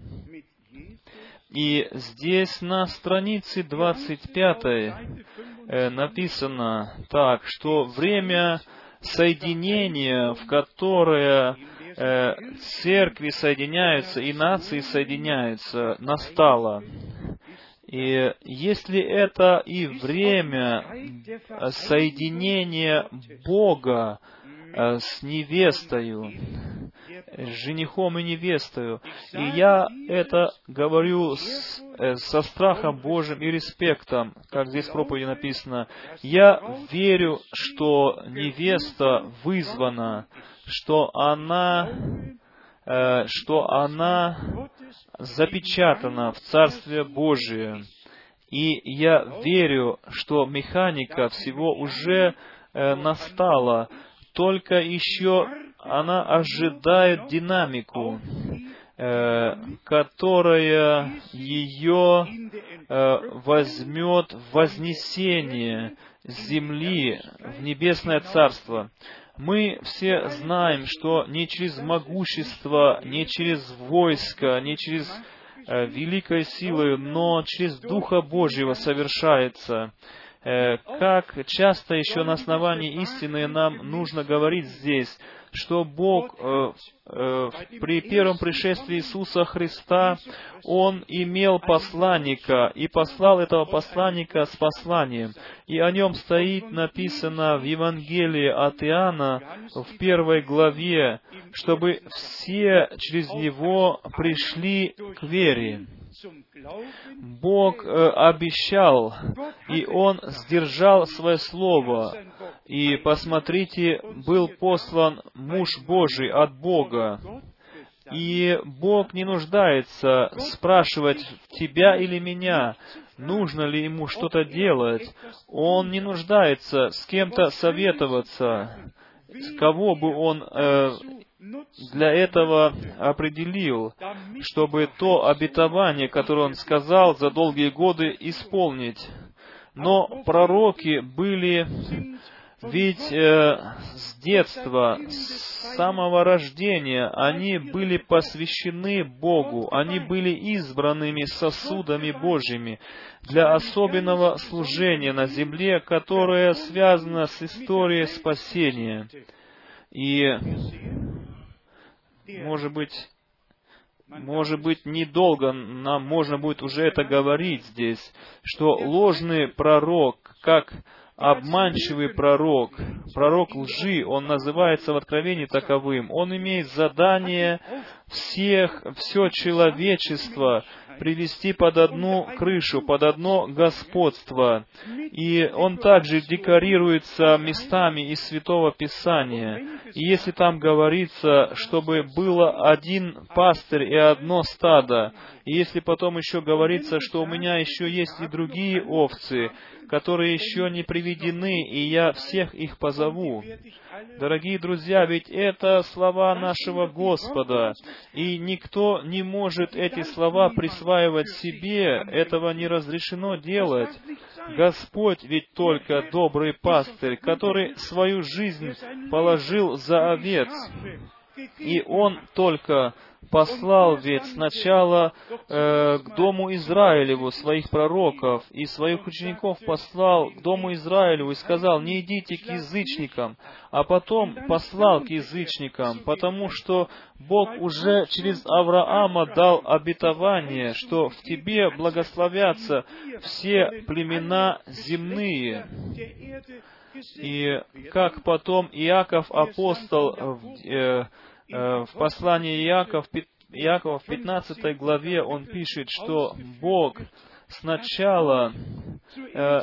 И здесь на странице 25 э, написано так, что время соединения, в которое э, церкви соединяются и нации соединяются, настало. И если это и время соединения Бога с невестою, женихом и невестою. И я это говорю с, э, со страхом Божьим и респектом, как здесь в проповеди написано. Я верю, что невеста вызвана, что она, э, что она запечатана в Царстве Божие. И я верю, что механика всего уже э, настала, только еще она ожидает динамику, э, которая ее э, возьмет в вознесение земли в небесное царство. Мы все знаем, что не через могущество, не через войско, не через э, великой силой, но через Духа Божьего совершается. Как часто еще на основании истины нам нужно говорить здесь, что Бог э, э, при первом пришествии Иисуса Христа, Он имел посланника и послал этого посланника с посланием. И о нем стоит написано в Евангелии от Иоанна в первой главе, чтобы все через него пришли к вере. Бог э, обещал, и Он сдержал свое слово. И посмотрите, был послан муж Божий от Бога. И Бог не нуждается спрашивать тебя или меня, нужно ли ему что-то делать. Он не нуждается с кем-то советоваться, кого бы он э, для этого определил, чтобы то обетование, которое он сказал за долгие годы, исполнить. Но пророки были ведь э, с детства, с самого рождения, они были посвящены Богу, они были избранными сосудами Божьими для особенного служения на земле, которое связано с историей спасения. И может быть, может быть, недолго нам можно будет уже это говорить здесь, что ложный пророк, как обманчивый пророк, пророк лжи, он называется в Откровении таковым. Он имеет задание всех, все человечество привести под одну крышу, под одно господство. И он также декорируется местами из Святого Писания. И если там говорится, чтобы было один пастырь и одно стадо, и если потом еще говорится, что у меня еще есть и другие овцы, которые еще не приведены, и я всех их позову. Дорогие друзья, ведь это слова нашего Господа, и никто не может эти слова присваивать себе, этого не разрешено делать. Господь ведь только добрый пастырь, который свою жизнь положил за овец. И Он только послал ведь сначала э, к дому Израилеву своих пророков и своих учеников послал к дому Израилеву и сказал, не идите к язычникам, а потом послал к язычникам, потому что Бог уже через Авраама дал обетование, что в тебе благословятся все племена земные. И как потом Иаков апостол э, Э, В послании Иаков, Иакова в 15 главе он пишет, что Бог сначала э,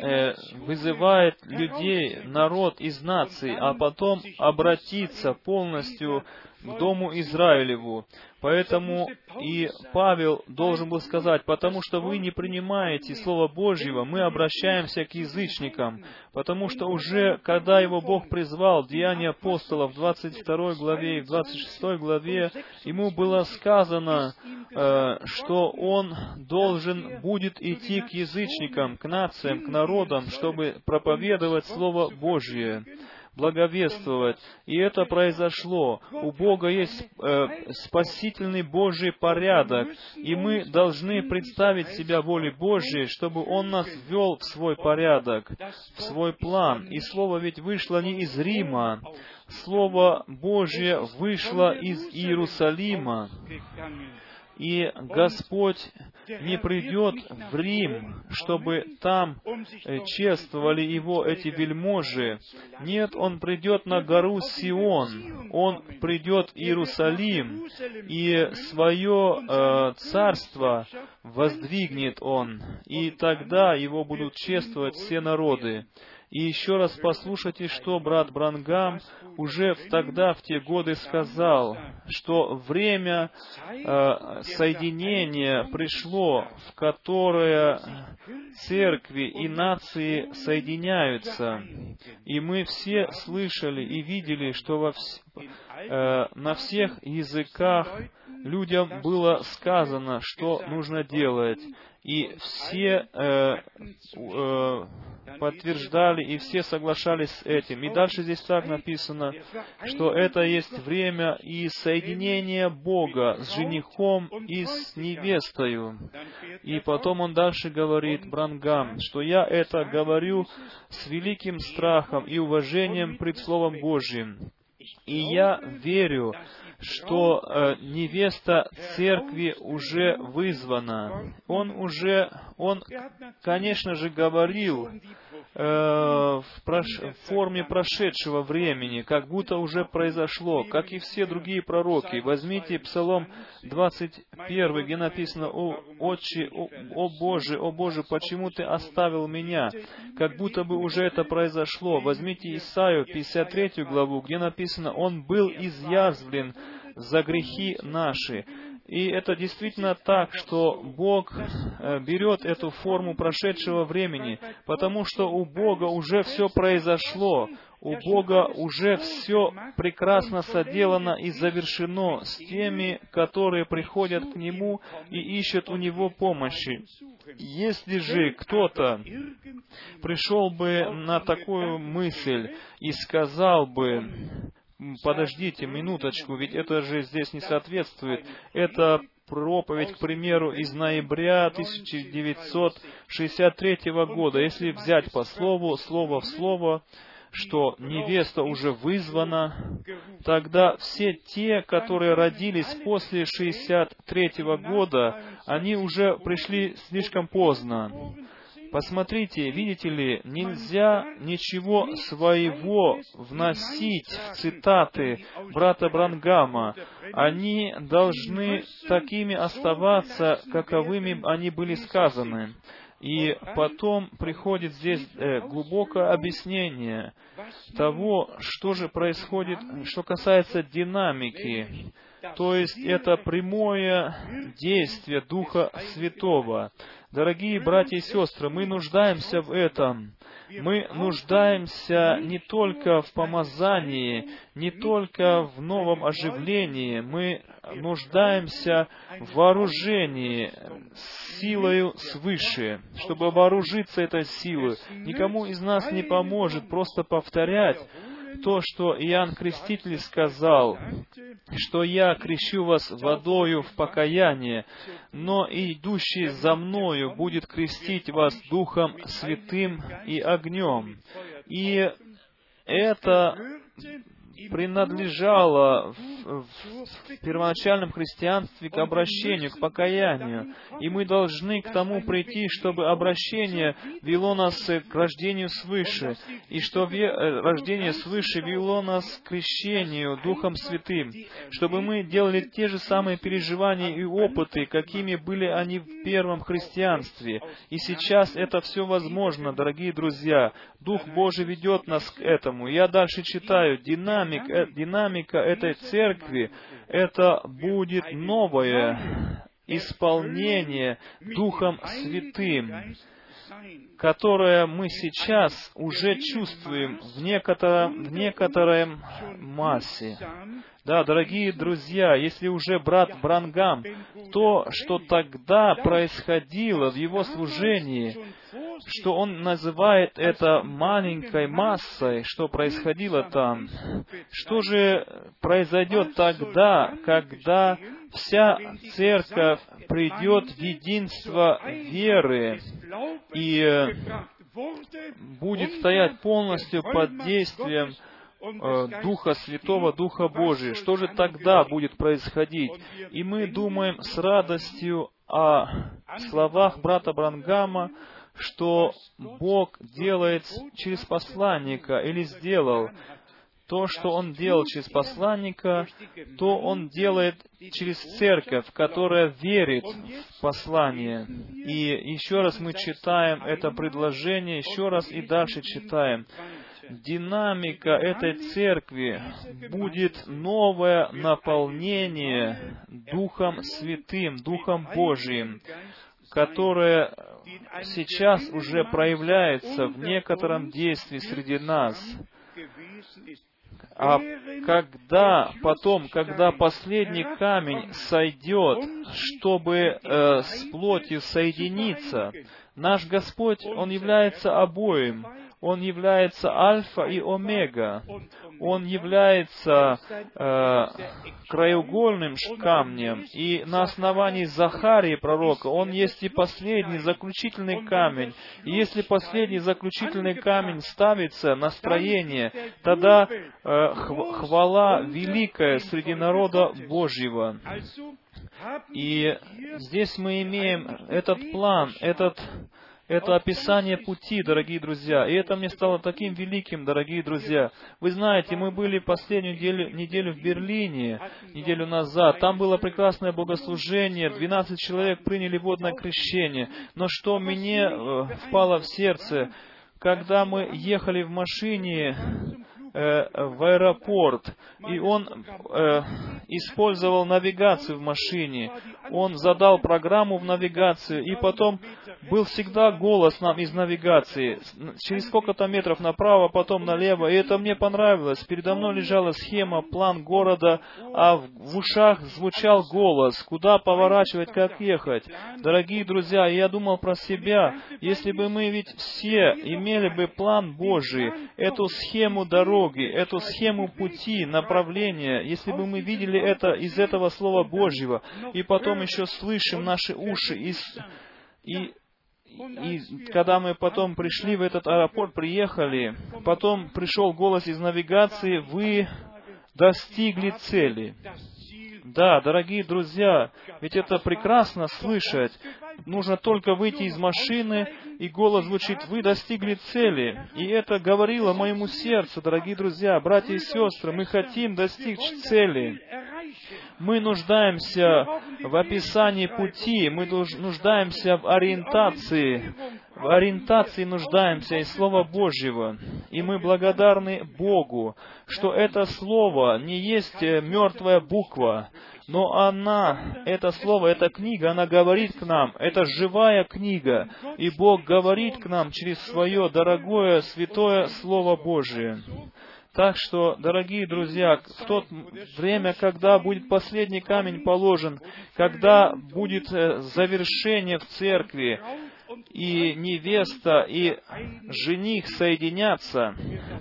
э, вызывает людей, народ из наций, а потом обратиться полностью Дому Израилеву. Поэтому и Павел должен был сказать, потому что вы не принимаете Слово Божьего, мы обращаемся к язычникам, потому что уже, когда его Бог призвал, Деяния апостолов в 22 главе и в 26 главе, ему было сказано, э, что он должен будет идти к язычникам, к нациям, к народам, чтобы проповедовать Слово Божье благовествовать. И это произошло. У Бога есть э, спасительный Божий порядок, и мы должны представить себя волей Божьей, чтобы Он нас ввел в свой порядок, в свой план. И Слово ведь вышло не из Рима, Слово Божье вышло из Иерусалима. И Господь не придет в Рим, чтобы там э, чествовали Его эти вельможи. Нет, Он придет на гору Сион, Он придет в Иерусалим, и свое э, царство воздвигнет Он, и тогда Его будут чествовать все народы. И еще раз послушайте, что брат Брангам уже тогда, в те годы сказал, что время э, соединения пришло, в которое церкви и нации соединяются. И мы все слышали и видели, что во вс- э, на всех языках людям было сказано, что нужно делать. И все э, э, подтверждали, и все соглашались с этим. И дальше здесь так написано, что это есть время и соединение Бога с женихом и с невестою. И потом он дальше говорит, Брангам, что я это говорю с великим страхом и уважением пред Словом Божьим. И я верю, что э, невеста церкви уже вызвана. Он уже, он, конечно же, говорил э, в, прош- в форме прошедшего времени, как будто уже произошло, как и все другие пророки. Возьмите Псалом 21, где написано, «О, Отче, о, о Боже, о Боже, почему Ты оставил меня?» Как будто бы уже это произошло. Возьмите Исаию 53 главу, где написано, «Он был изъязвлен за грехи наши». И это действительно так, что Бог э, берет эту форму прошедшего времени, потому что у Бога уже все произошло, у Бога уже все прекрасно соделано и завершено с теми, которые приходят к Нему и ищут у Него помощи. Если же кто-то пришел бы на такую мысль и сказал бы, «М, подождите минуточку, ведь это же здесь не соответствует. Это проповедь, к примеру, из ноября 1963 года. Если взять по слову, слово в слово, что невеста уже вызвана, тогда все те, которые родились после 63 года, они уже пришли слишком поздно. Посмотрите, видите ли, нельзя ничего своего вносить в цитаты брата Брангама. Они должны такими оставаться, каковыми они были сказаны. И потом приходит здесь э, глубокое объяснение того, что же происходит, что касается динамики. То есть это прямое действие Духа Святого. Дорогие братья и сестры, мы нуждаемся в этом. Мы нуждаемся не только в помазании, не только в новом оживлении, мы нуждаемся в вооружении силою свыше, чтобы вооружиться этой силой. Никому из нас не поможет просто повторять то, что Иоанн Креститель сказал, что я крещу вас водою в покаяние, но идущий за мною будет крестить вас Духом Святым и огнем. И это принадлежало в, в первоначальном христианстве к обращению, к покаянию. И мы должны к тому прийти, чтобы обращение вело нас к рождению свыше, и что э, рождение свыше вело нас к крещению Духом Святым, чтобы мы делали те же самые переживания и опыты, какими были они в первом христианстве. И сейчас это все возможно, дорогие друзья. Дух Божий ведет нас к этому. Я дальше читаю. Динамик, э, динамика этой церкви, это будет новое исполнение Духом Святым, которое мы сейчас уже чувствуем в, некотором, в некоторой массе. Да, дорогие друзья, если уже брат Брангам, то, что тогда происходило в его служении, что он называет это маленькой массой, что происходило там, что же произойдет тогда, когда вся церковь придет в единство веры и э, будет стоять полностью под действием Э, Духа Святого, Духа Божия. Что же тогда будет происходить? И мы думаем с радостью о словах брата Брангама, что Бог делает через посланника или сделал. То, что Он делал через посланника, то Он делает через церковь, которая верит в послание. И еще раз мы читаем это предложение, еще раз и дальше читаем динамика этой церкви будет новое наполнение Духом Святым, Духом Божиим, которое сейчас уже проявляется в некотором действии среди нас. А когда потом, когда последний камень сойдет, чтобы э, с плотью соединиться, наш Господь, Он является обоим. Он является альфа и омега. Он является э, краеугольным камнем. И на основании Захарии пророка он есть и последний заключительный камень. И если последний заключительный камень ставится на строение, тогда э, хвала великая среди народа Божьего. И здесь мы имеем этот план, этот это описание пути, дорогие друзья. И это мне стало таким великим, дорогие друзья. Вы знаете, мы были последнюю неделю, неделю в Берлине, неделю назад. Там было прекрасное богослужение, 12 человек приняли водное крещение. Но что мне э, впало в сердце, когда мы ехали в машине э, в аэропорт, и он э, использовал навигацию в машине. Он задал программу в навигацию, и потом был всегда голос нам из навигации. Через сколько-то метров направо, потом налево, и это мне понравилось. Передо мной лежала схема, план города, а в, в ушах звучал голос, куда поворачивать, как ехать. Дорогие друзья, я думал про себя, если бы мы ведь все имели бы план Божий, эту схему дороги, дороги, эту схему пути, направления, если бы мы видели это из этого Слова Божьего, и потом еще слышим наши уши из, и и когда мы потом пришли в этот аэропорт, приехали, потом пришел голос из навигации, вы достигли цели. Да, дорогие друзья, ведь это прекрасно слышать. Нужно только выйти из машины, и голос звучит, вы достигли цели. И это говорило моему сердцу, дорогие друзья, братья и сестры, мы хотим достичь цели. Мы нуждаемся в описании пути, мы нуждаемся в ориентации, в ориентации нуждаемся из Слова Божьего. И мы благодарны Богу, что это Слово не есть э, мертвая буква, но она, это Слово, эта книга, она говорит к нам, это живая книга, и Бог говорит к нам через свое дорогое, святое Слово Божие. Так что, дорогие друзья, в то время, когда будет последний камень положен, когда будет э, завершение в церкви, и невеста, и жених соединятся,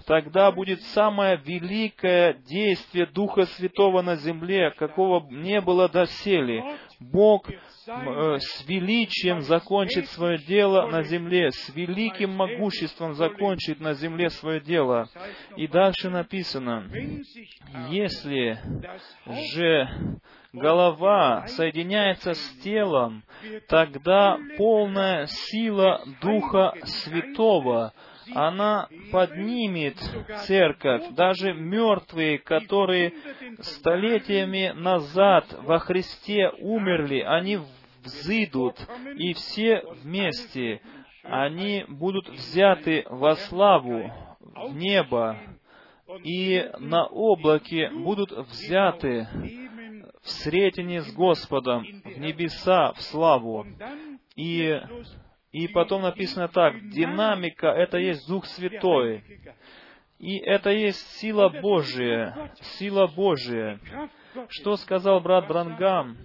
тогда будет самое великое действие Духа Святого на земле, какого не было доселе. Бог с величием закончит свое дело на земле, с великим могуществом закончит на земле свое дело. И дальше написано, если же голова соединяется с телом, тогда полная сила Духа Святого она поднимет церковь, даже мертвые, которые столетиями назад во Христе умерли, они взыдут, и все вместе, они будут взяты во славу, в небо, и на облаке будут взяты в сретении с Господом, в небеса, в славу. И и потом написано так, динамика — это есть Дух Святой. И это есть сила Божия, сила Божия. Что сказал брат Брангам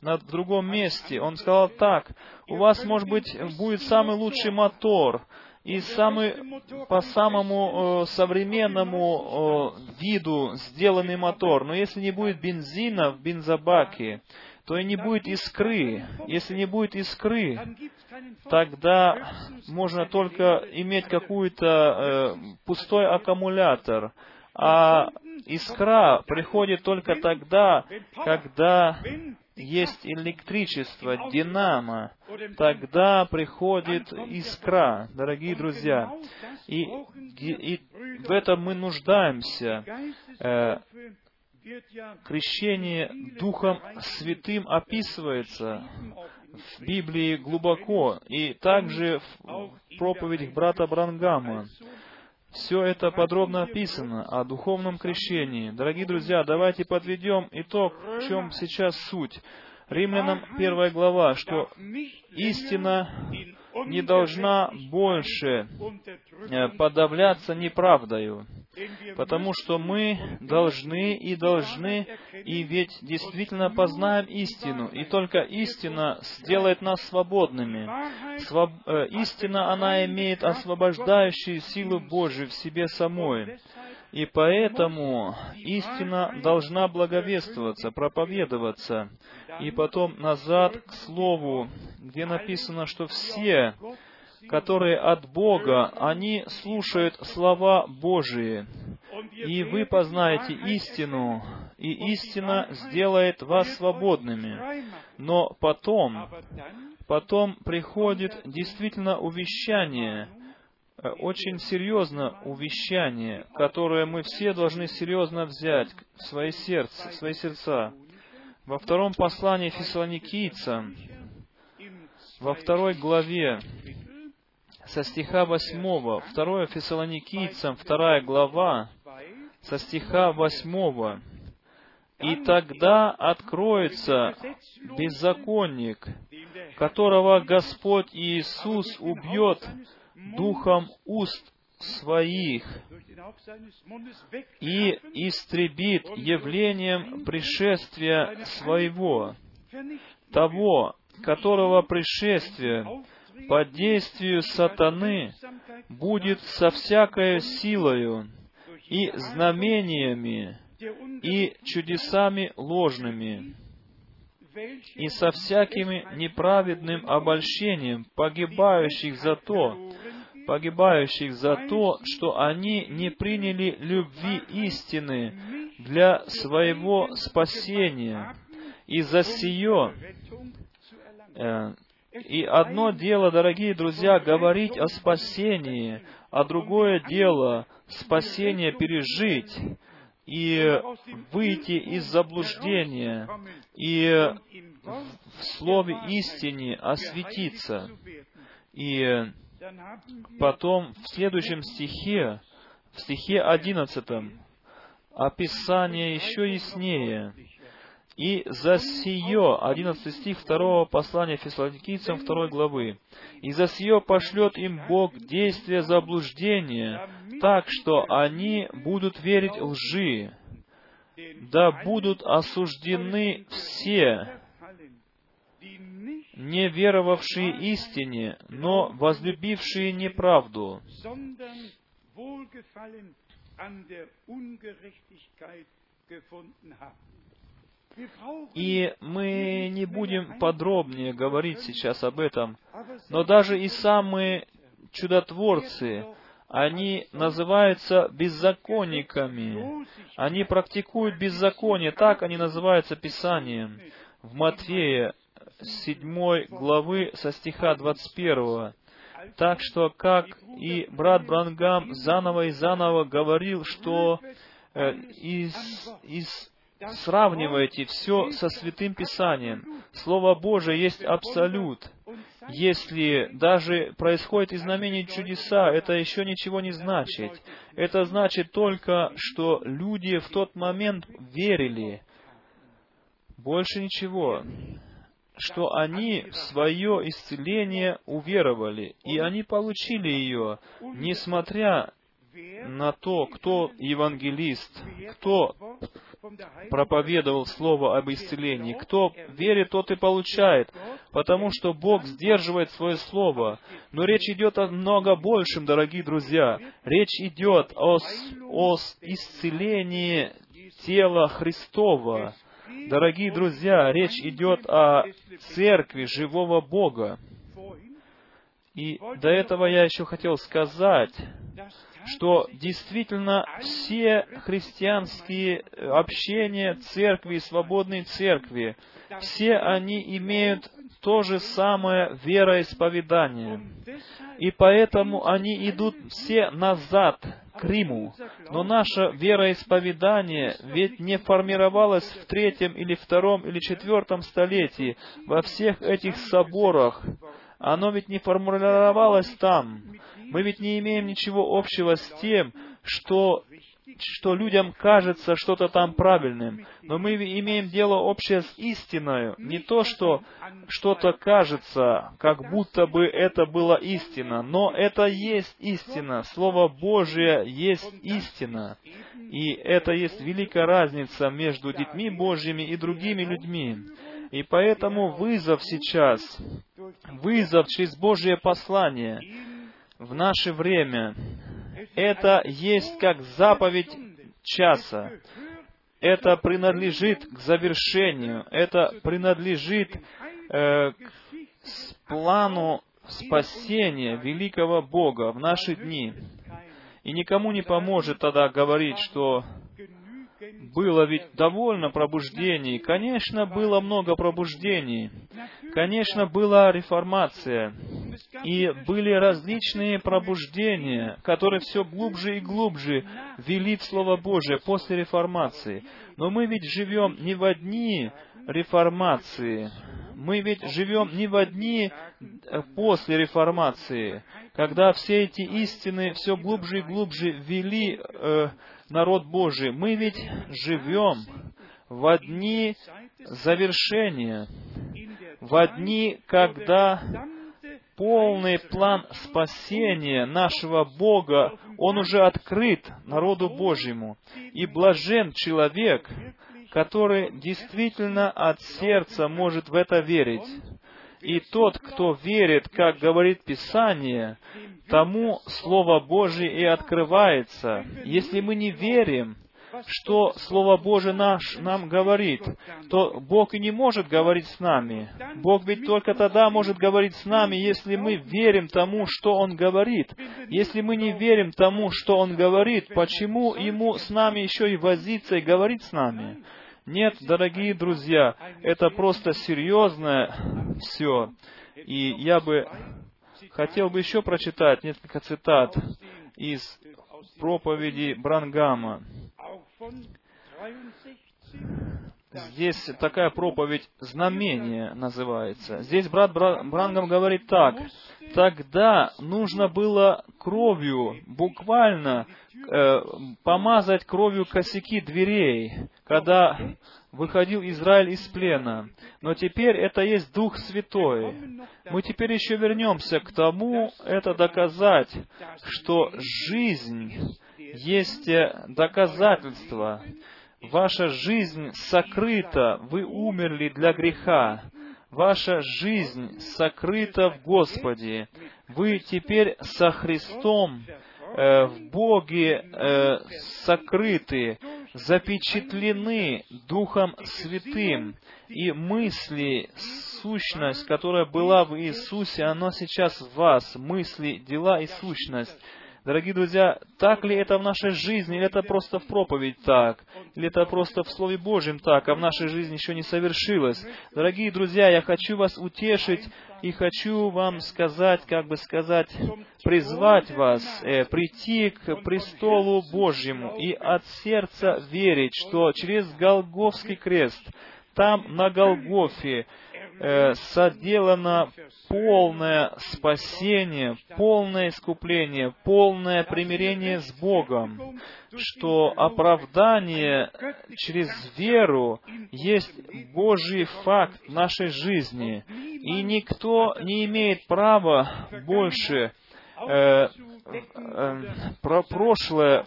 на другом месте? Он сказал так, у вас, может быть, будет самый лучший мотор, и самый, по самому э, современному э, виду сделанный мотор. Но если не будет бензина в бензобаке, то и не будет искры. Если не будет искры, тогда можно только иметь какой-то э, пустой аккумулятор. А искра приходит только тогда, когда есть электричество, динамо, тогда приходит искра, дорогие друзья. И, и в этом мы нуждаемся. Э, крещение Духом Святым описывается в Библии глубоко, и также в проповедях брата Брангама. Все это подробно описано о духовном крещении. Дорогие друзья, давайте подведем итог, в чем сейчас суть. Римлянам первая глава, что истина не должна больше э, подавляться неправдою, потому что мы должны и должны, и ведь действительно познаем истину, и только истина сделает нас свободными. Своб... Э, истина, она имеет освобождающую силу Божию в себе самой. И поэтому истина должна благовествоваться, проповедоваться. И потом назад к Слову, где написано, что все, которые от Бога, они слушают слова Божии. И вы познаете истину, и истина сделает вас свободными. Но потом, потом приходит действительно увещание, очень серьезно увещание, которое мы все должны серьезно взять в свои сердца, в свои сердца. Во втором послании фессалоникийцам, во второй главе, со стиха восьмого, второе фессалоникийцам, вторая глава, со стиха восьмого, «И тогда откроется беззаконник, которого Господь Иисус убьет духом уст своих и истребит явлением пришествия своего, того, которого пришествие по действию сатаны будет со всякой силою и знамениями и чудесами ложными, и со всякими неправедным обольщением погибающих за то, погибающих за то, что они не приняли любви истины для своего спасения. И за сие э, и одно дело, дорогие друзья, говорить о спасении, а другое дело спасение пережить и выйти из заблуждения и в слове истине осветиться. И Потом в следующем стихе, в стихе одиннадцатом, описание еще яснее. И за сие, 11 стих 2 послания Фессалоникийцам 2 главы, «И за сие пошлет им Бог действие заблуждения, так что они будут верить лжи, да будут осуждены все, не веровавшие истине, но возлюбившие неправду. И мы не будем подробнее говорить сейчас об этом, но даже и самые чудотворцы, они называются беззаконниками. Они практикуют беззаконие, так они называются Писанием. В Матфея 7 главы со стиха 21. Так что, как и брат Брангам заново и заново говорил, что э, из, из сравнивайте все со Святым Писанием. Слово Божие есть абсолют. Если даже происходит и знамения чудеса, это еще ничего не значит. Это значит только, что люди в тот момент верили. Больше ничего. Что они в свое исцеление уверовали, и они получили ее, несмотря на то, кто евангелист, кто проповедовал слово об исцелении. Кто верит, тот и получает, потому что Бог сдерживает свое слово. Но речь идет о много большем, дорогие друзья. Речь идет о, о исцелении тела Христова. Дорогие друзья, речь идет о церкви живого Бога. И до этого я еще хотел сказать, что действительно все христианские общения, церкви, свободные церкви, все они имеют то же самое вероисповедание. И поэтому они идут все назад к Риму. Но наше вероисповедание ведь не формировалось в третьем или втором или четвертом столетии во всех этих соборах. Оно ведь не формулировалось там. Мы ведь не имеем ничего общего с тем, что, что людям кажется что-то там правильным. Но мы имеем дело общее с истиной. Не то, что что-то кажется, как будто бы это была истина, но это есть истина. Слово Божие есть истина. И это есть великая разница между детьми Божьими и другими людьми. И поэтому вызов сейчас, вызов через Божье послание в наше время, это есть как заповедь часа. Это принадлежит к завершению, это принадлежит э, к плану спасения великого Бога в наши дни. И никому не поможет тогда говорить, что было ведь довольно пробуждений. Конечно, было много пробуждений. Конечно, была реформация. И были различные пробуждения, которые все глубже и глубже вели в Слово Божие после реформации. Но мы ведь живем не в одни реформации. Мы ведь живем не в одни э, после реформации, когда все эти истины все глубже и глубже вели э, народ Божий, мы ведь живем в одни завершения, в одни, когда полный план спасения нашего Бога, он уже открыт народу Божьему. И блажен человек, который действительно от сердца может в это верить. И тот, кто верит, как говорит Писание, тому Слово Божие и открывается. Если мы не верим, что Слово Божие наш, нам говорит, то Бог и не может говорить с нами. Бог ведь только тогда может говорить с нами, если мы верим тому, что Он говорит. Если мы не верим тому, что Он говорит, почему Ему с нами еще и возиться и говорить с нами? Нет, дорогие друзья, это просто серьезное все. И я бы хотел бы еще прочитать несколько цитат из проповеди Брангама. Здесь такая проповедь знамение называется. Здесь брат Брангам говорит так. Тогда нужно было кровью, буквально э, помазать кровью косяки дверей, когда выходил Израиль из плена. Но теперь это есть Дух Святой. Мы теперь еще вернемся к тому, это доказать, что жизнь есть доказательство. Ваша жизнь сокрыта, вы умерли для греха. Ваша жизнь сокрыта в Господе. Вы теперь со Христом э, в Боге э, сокрыты. запечатлены Духом Святым, и мысли, сущность, которая была в Иисусе, она сейчас в вас, мысли, дела и сущность. Дорогие друзья, так ли это в нашей жизни, или это просто в проповедь так, или это просто в Слове Божьем так, а в нашей жизни еще не совершилось. Дорогие друзья, я хочу вас утешить и хочу вам сказать, как бы сказать, призвать вас э, прийти к престолу Божьему и от сердца верить, что через Голговский крест, там на Голгофе, э, соделано полное спасение, полное искупление, полное примирение с Богом, что оправдание через веру есть Божий факт нашей жизни, и никто не имеет права больше э, э, про прошлое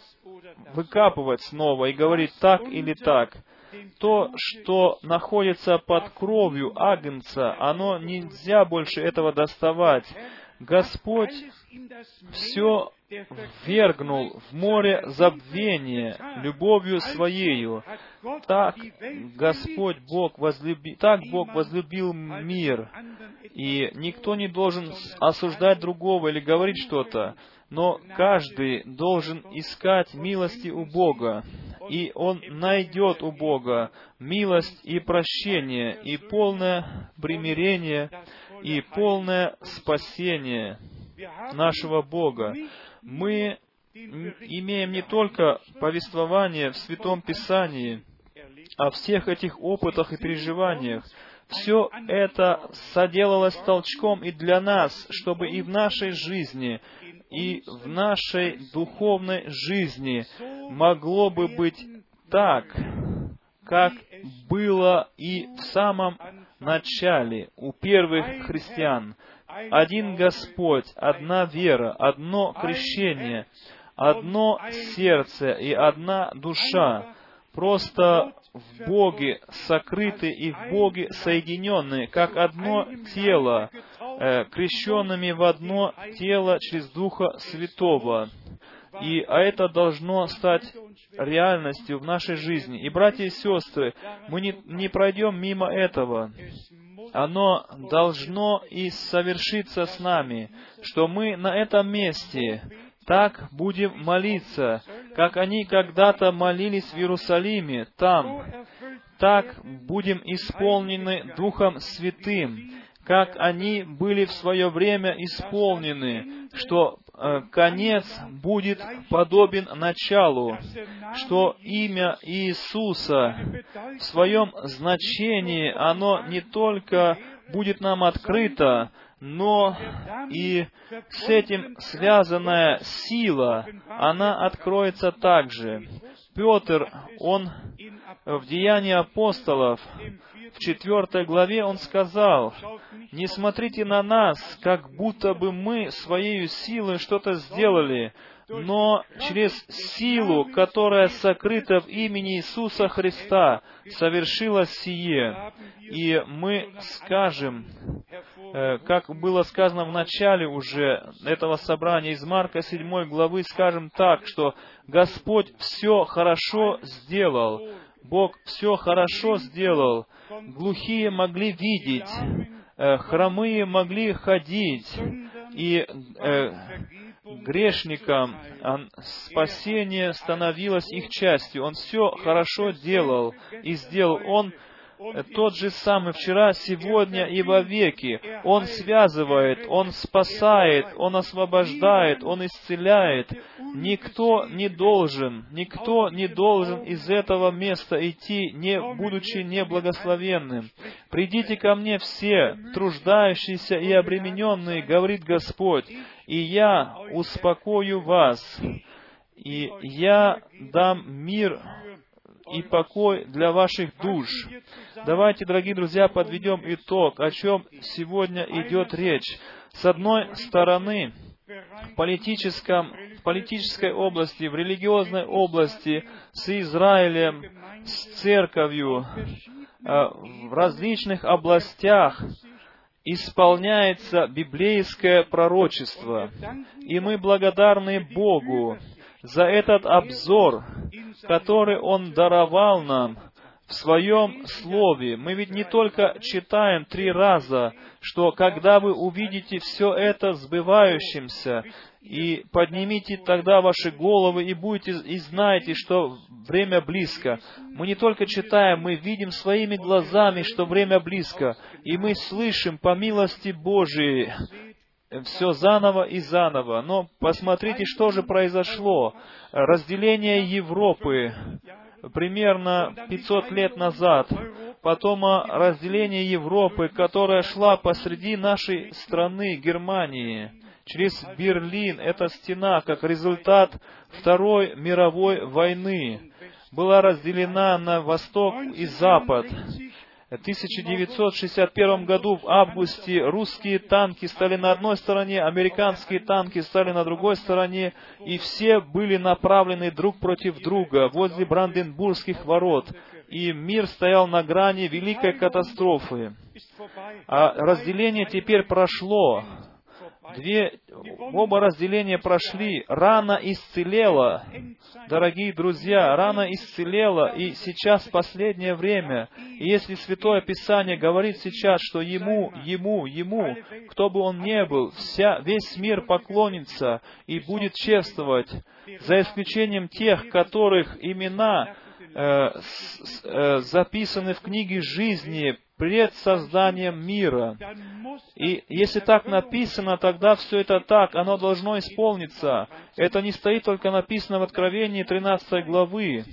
выкапывать снова и говорить так или так то, что находится под кровью Агнца, оно нельзя больше этого доставать. Господь все ввергнул в море забвения любовью Своею. Так Господь Бог возлюбил, так Бог возлюбил мир, и никто не должен осуждать другого или говорить что-то, но каждый должен искать милости у Бога и он найдет у Бога милость и прощение, и полное примирение, и полное спасение нашего Бога. Мы имеем не только повествование в Святом Писании, о всех этих опытах и переживаниях. Все это соделалось толчком и для нас, чтобы и в нашей жизни и в нашей духовной жизни могло бы быть так, как было и в самом начале у первых христиан. Один Господь, одна вера, одно крещение, одно сердце и одна душа. Просто в Боге сокрыты и в Боге соединенные, как одно тело, э, крещенными в одно тело через Духа Святого. И, а это должно стать реальностью в нашей жизни. И, братья и сестры, мы не, не пройдем мимо этого. Оно должно и совершиться с нами, что мы на этом месте так будем молиться, как они когда-то молились в Иерусалиме, там. Так будем исполнены Духом Святым, как они были в свое время исполнены, что э, конец будет подобен началу, что имя Иисуса в своем значении, оно не только будет нам открыто, но и с этим связанная сила, она откроется также. Петр, он в Деянии апостолов, в четвертой главе он сказал, «Не смотрите на нас, как будто бы мы своей силой что-то сделали, но через силу, которая сокрыта в имени Иисуса Христа, совершилось сие. И мы скажем, э, как было сказано в начале уже этого собрания из Марка 7 главы, скажем так, что Господь все хорошо сделал. Бог все хорошо сделал. Глухие могли видеть, э, хромые могли ходить, и э, грешникам спасение становилось их частью. Он все хорошо делал и сделал. Он тот же самый вчера, сегодня и во веки. Он связывает, Он спасает, Он освобождает, Он исцеляет. Никто не должен, никто не должен из этого места идти, не будучи неблагословенным. «Придите ко мне все, труждающиеся и обремененные, — говорит Господь, — и я успокою вас, и я дам мир и покой для ваших душ. Давайте, дорогие друзья, подведем итог, о чем сегодня идет речь. С одной стороны, в, политическом, в политической области, в религиозной области, с Израилем, с церковью, э, в различных областях исполняется библейское пророчество. И мы благодарны Богу за этот обзор который Он даровал нам в Своем Слове. Мы ведь не только читаем три раза, что когда вы увидите все это сбывающимся, и поднимите тогда ваши головы и будете и знаете, что время близко. Мы не только читаем, мы видим своими глазами, что время близко, и мы слышим по милости Божией все заново и заново. Но посмотрите, что же произошло. Разделение Европы примерно 500 лет назад, потом разделение Европы, которая шла посреди нашей страны, Германии, через Берлин, эта стена, как результат Второй мировой войны, была разделена на восток и запад. В 1961 году в августе русские танки стали на одной стороне, американские танки стали на другой стороне, и все были направлены друг против друга возле Бранденбургских ворот. И мир стоял на грани великой катастрофы. А разделение теперь прошло. Две, оба разделения прошли. Рана исцелела. Дорогие друзья, рана исцелела, и сейчас последнее время. И если Святое Писание говорит сейчас, что Ему, Ему, Ему, кто бы Он ни был, вся, весь мир поклонится и будет чествовать, за исключением тех, которых имена э, с, э, записаны в книге жизни пред созданием мира. И если так написано, тогда все это так, оно должно исполниться. Это не стоит только написано в Откровении 13 главы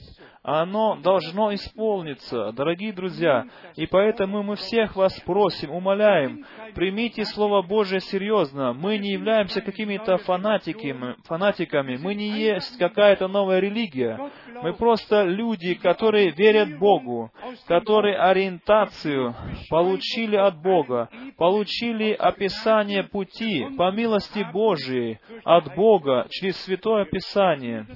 оно должно исполниться, дорогие друзья. И поэтому мы всех вас просим, умоляем, примите Слово Божие серьезно. Мы не являемся какими-то фанатиками, фанатиками, мы не есть какая-то новая религия. Мы просто люди, которые верят Богу, которые ориентацию получили от Бога, получили описание пути по милости Божией от Бога через Святое Писание.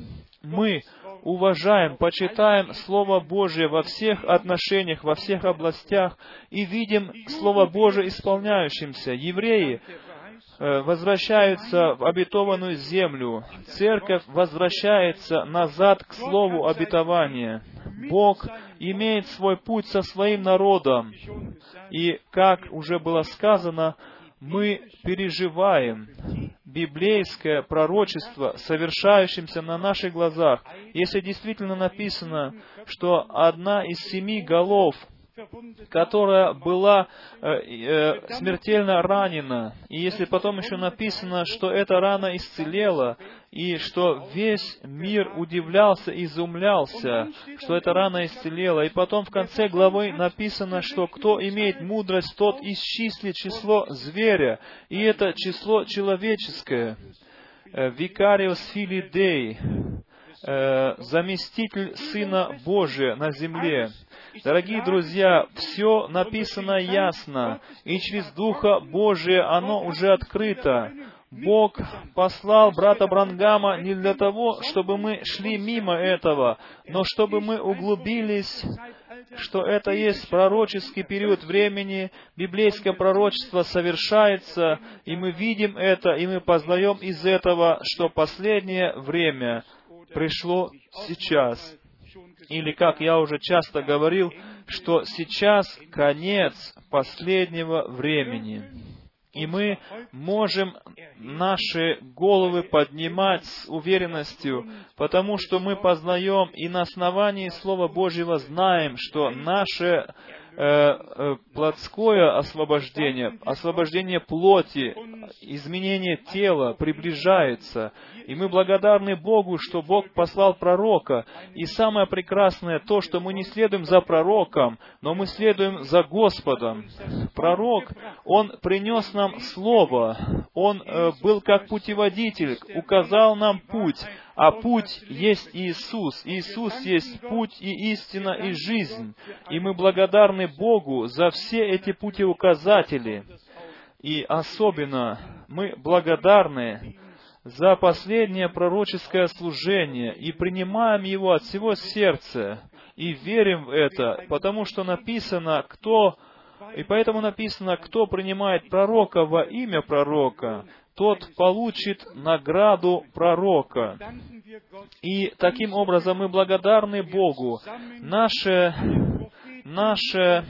Мы уважаем, почитаем Слово Божие во всех отношениях, во всех областях и видим Слово Божие исполняющимся. Евреи э, возвращаются в обетованную землю. Церковь возвращается назад к слову обетования. Бог имеет свой путь со своим народом. И, как уже было сказано, мы переживаем библейское пророчество, совершающимся на наших глазах. Если действительно написано, что одна из семи голов которая была э, э, смертельно ранена. И если потом еще написано, что эта рана исцелела, и что весь мир удивлялся изумлялся, что эта рана исцелела. И потом в конце главы написано, что кто имеет мудрость, тот исчислит число зверя, и это число человеческое. Э, Викариус Филидей, э, заместитель Сына Божия на земле. Дорогие друзья, все написано ясно, и через Духа Божия оно уже открыто. Бог послал брата Брангама не для того, чтобы мы шли мимо этого, но чтобы мы углубились, что это есть пророческий период времени, библейское пророчество совершается, и мы видим это, и мы познаем из этого, что последнее время пришло сейчас или, как я уже часто говорил, что сейчас конец последнего времени. И мы можем наши головы поднимать с уверенностью, потому что мы познаем и на основании Слова Божьего знаем, что наше Э, э, плотское освобождение, освобождение плоти, изменение тела приближается. И мы благодарны Богу, что Бог послал пророка. И самое прекрасное то, что мы не следуем за пророком, но мы следуем за Господом. Пророк, он принес нам Слово, он э, был как путеводитель, указал нам путь, а путь есть Иисус. Иисус есть путь и истина и жизнь. И мы благодарны Богу за все эти путеуказатели. И особенно мы благодарны за последнее пророческое служение и принимаем его от всего сердца и верим в это, потому что написано, кто и поэтому написано, кто принимает пророка во имя пророка, тот получит награду пророка. И таким образом мы благодарны Богу. Наша, наша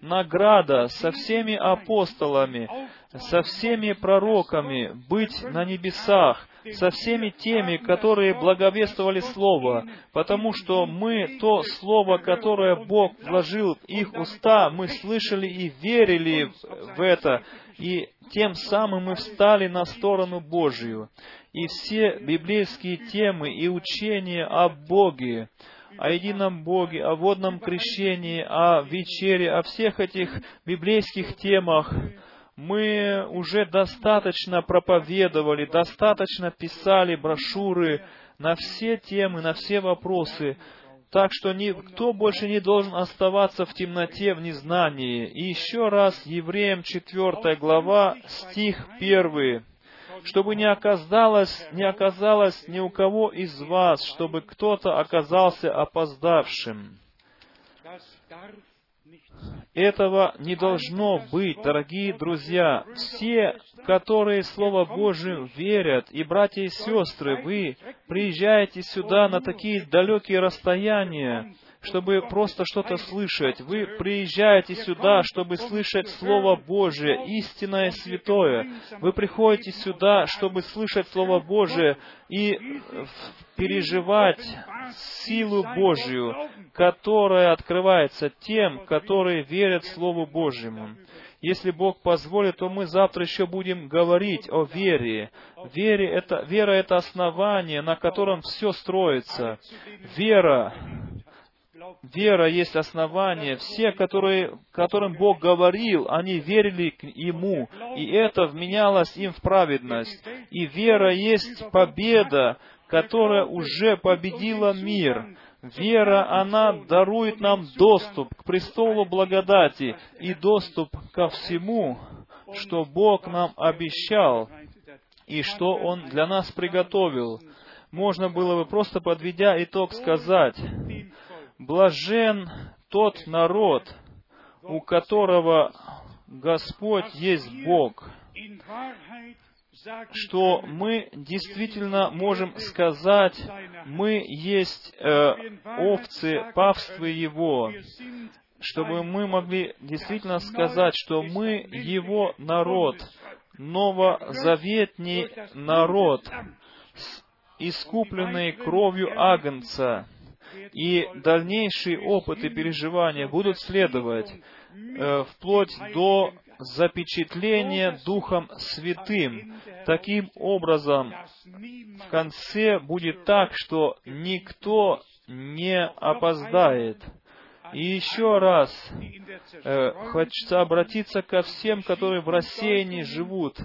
награда со всеми апостолами, со всеми пророками быть на небесах, со всеми теми, которые благовествовали Слово, потому что мы то Слово, которое Бог вложил в их уста, мы слышали и верили в это, и тем самым мы встали на сторону Божию. И все библейские темы и учения о Боге, о едином Боге, о водном крещении, о вечере, о всех этих библейских темах, мы уже достаточно проповедовали, достаточно писали брошюры на все темы, на все вопросы, так что никто больше не должен оставаться в темноте, в незнании. И еще раз, Евреям 4 глава, стих 1 чтобы не оказалось, не оказалось ни у кого из вас, чтобы кто-то оказался опоздавшим. Этого не должно быть, дорогие друзья. Все, которые Слово Божие верят, и братья и сестры, вы приезжаете сюда на такие далекие расстояния, чтобы просто что-то слышать. Вы приезжаете сюда, чтобы слышать Слово Божие, истинное святое. Вы приходите сюда, чтобы слышать Слово Божие и переживать силу Божию, которая открывается тем, которые верят Слову Божьему. Если Бог позволит, то мы завтра еще будем говорить о вере. Вере это, вера — это основание, на котором все строится. Вера вера есть основание. Все, которые, которым Бог говорил, они верили к Ему, и это вменялось им в праведность. И вера есть победа, которая уже победила мир. Вера, она дарует нам доступ к престолу благодати и доступ ко всему, что Бог нам обещал и что Он для нас приготовил. Можно было бы просто подведя итог сказать, Блажен тот народ, у которого Господь есть Бог, что мы действительно можем сказать, мы есть э, овцы павства Его, чтобы мы могли действительно сказать, что мы Его народ, новозаветний народ, искупленный кровью Агнца, и дальнейшие опыты переживания будут следовать э, вплоть до запечатления Духом Святым. Таким образом, в конце будет так, что никто не опоздает. И еще раз э, хочется обратиться ко всем, которые в рассеянии живут,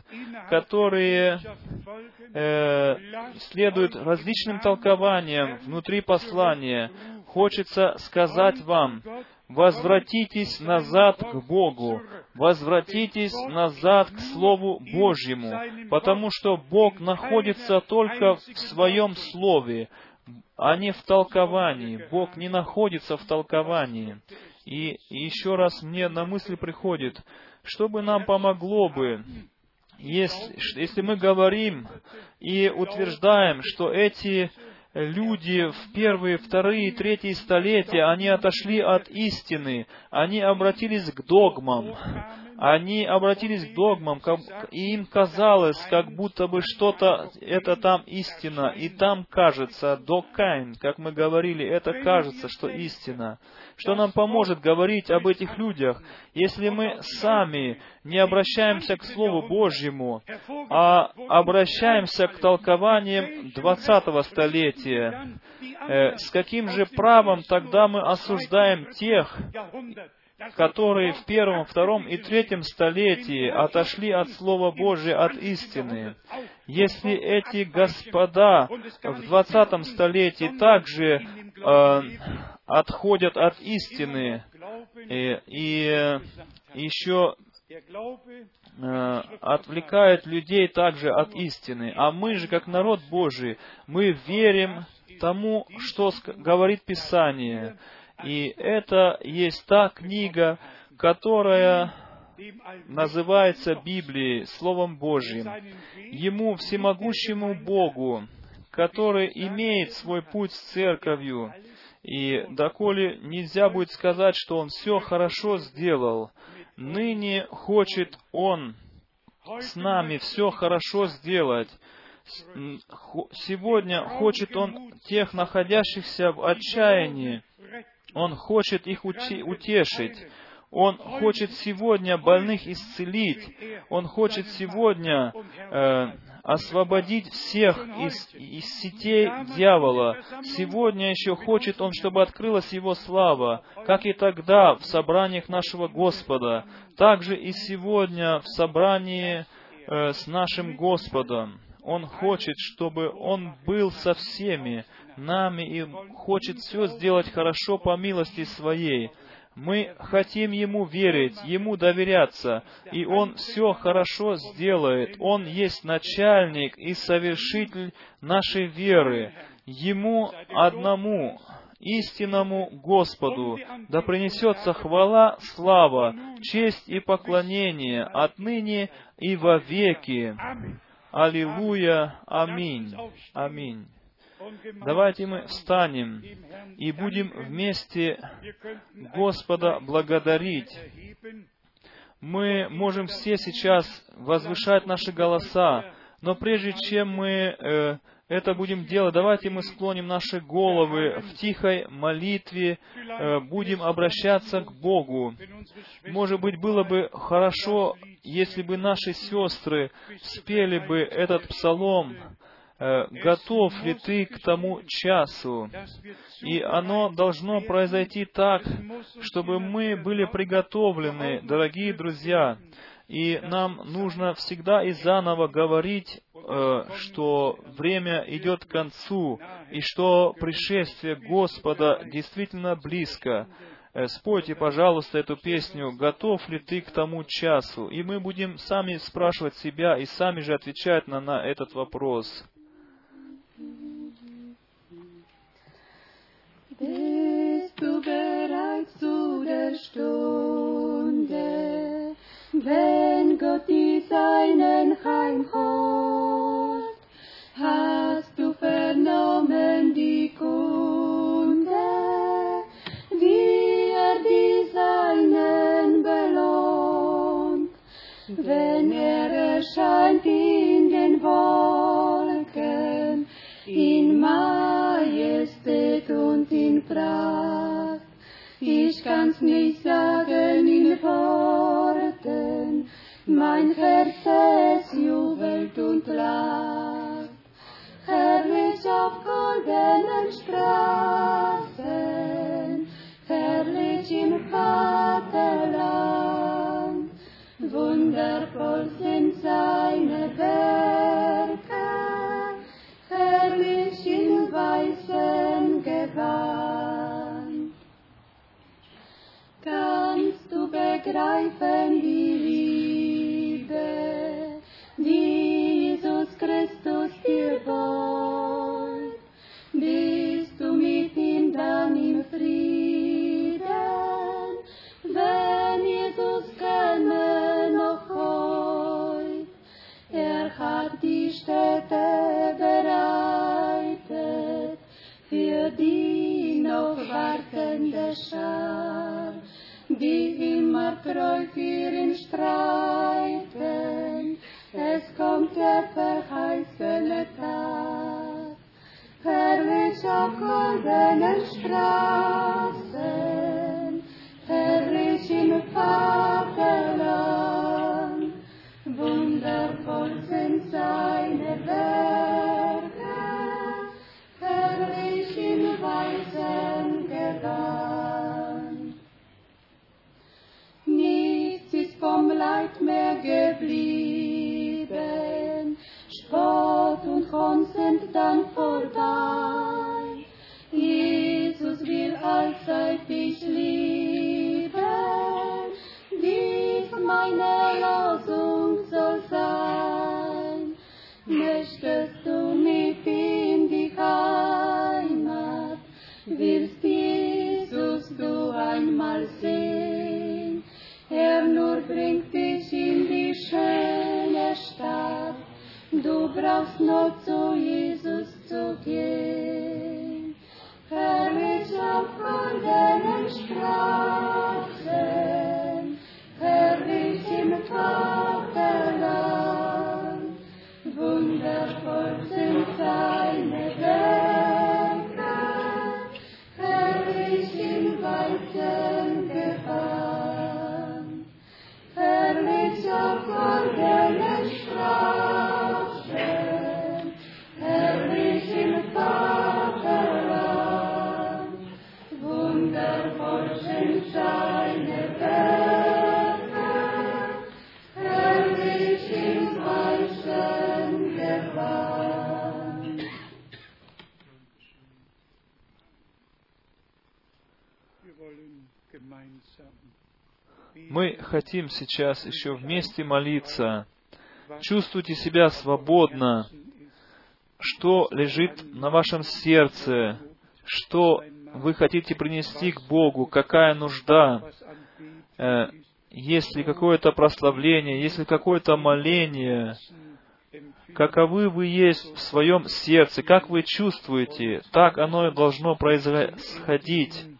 которые э, следуют различным толкованиям внутри послания. Хочется сказать вам, возвратитесь назад к Богу, возвратитесь назад к Слову Божьему, потому что Бог находится только в Своем Слове а не в толковании. Бог не находится в толковании. И еще раз мне на мысль приходит, что бы нам помогло бы, если, если мы говорим и утверждаем, что эти люди в первые, вторые, третьи столетия, они отошли от истины, они обратились к догмам, они обратились к догмам, и им казалось, как будто бы что-то, это там истина, и там кажется, докайн, как мы говорили, это кажется, что истина. Что нам поможет говорить об этих людях, если мы сами не обращаемся к Слову Божьему, а обращаемся к толкованиям 20 столетия? Э, с каким же правом тогда мы осуждаем тех, которые в первом, втором и третьем столетии отошли от Слова Божия, от истины. Если эти господа в двадцатом столетии также э, отходят от истины и, и еще э, отвлекают людей также от истины, а мы же, как народ Божий, мы верим тому, что говорит Писание. И это есть та книга, которая называется Библией, Словом Божьим. Ему, всемогущему Богу, который имеет свой путь с церковью. И доколе нельзя будет сказать, что он все хорошо сделал, ныне хочет он с нами все хорошо сделать. Сегодня хочет Он тех, находящихся в отчаянии, Он хочет их утешить. Он хочет сегодня больных исцелить. Он хочет сегодня э, освободить всех из, из сетей дьявола. Сегодня еще хочет Он, чтобы открылась Его слава, как и тогда в собраниях нашего Господа, также и сегодня в собрании э, с нашим Господом. Он хочет, чтобы Он был со всеми нами и хочет все сделать хорошо по милости Своей. Мы хотим Ему верить, Ему доверяться, и Он все хорошо сделает. Он есть начальник и совершитель нашей веры. Ему одному, истинному Господу, да принесется хвала, слава, честь и поклонение отныне и во веки. Аллилуйя, аминь, аминь. Давайте мы встанем и будем вместе Господа благодарить. Мы можем все сейчас возвышать наши голоса, но прежде чем мы э, это будем делать, давайте мы склоним наши головы в тихой молитве, э, будем обращаться к Богу. Может быть, было бы хорошо, если бы наши сестры спели бы этот псалом, готов ли ты к тому часу? И оно должно произойти так, чтобы мы были приготовлены, дорогие друзья. И нам нужно всегда и заново говорить, э, что время идет к концу, и что пришествие Господа действительно близко. Э, спойте, пожалуйста, эту песню «Готов ли ты к тому часу?» И мы будем сами спрашивать себя и сами же отвечать на, на этот вопрос. Bist du bereit zu der Stunde, wenn Gott die Seinen heimholt? Hast du vernommen die Kunde, wie er die Seinen belohnt, wenn er erscheint in den Wolken, Pracht. Ich kann's nicht sagen in Worten, mein Herz es jubelt und lacht. Herrlich auf goldenen Straßen, herrlich im Vaterland, wundervoll sind seine Werke, herrlich in weißem Gewand. Kannst du begreifen die Liebe, die Jesus Christus dir bot? Bist du mit ihm dann im Frieden, wenn Jesus käme noch heut? Er hat die Städte bereitet für die noch wartende Schar, immer treu für ihn streiten. Es kommt der verheißene Tag, herrlich auf goldenen Straßen, herrlich im хотим сейчас еще вместе молиться. Чувствуйте себя свободно. Что лежит на вашем сердце? Что вы хотите принести к Богу? Какая нужда? Э, Есть ли какое-то прославление? Есть ли какое-то моление? Каковы вы есть в своем сердце? Как вы чувствуете? Так оно и должно происходить.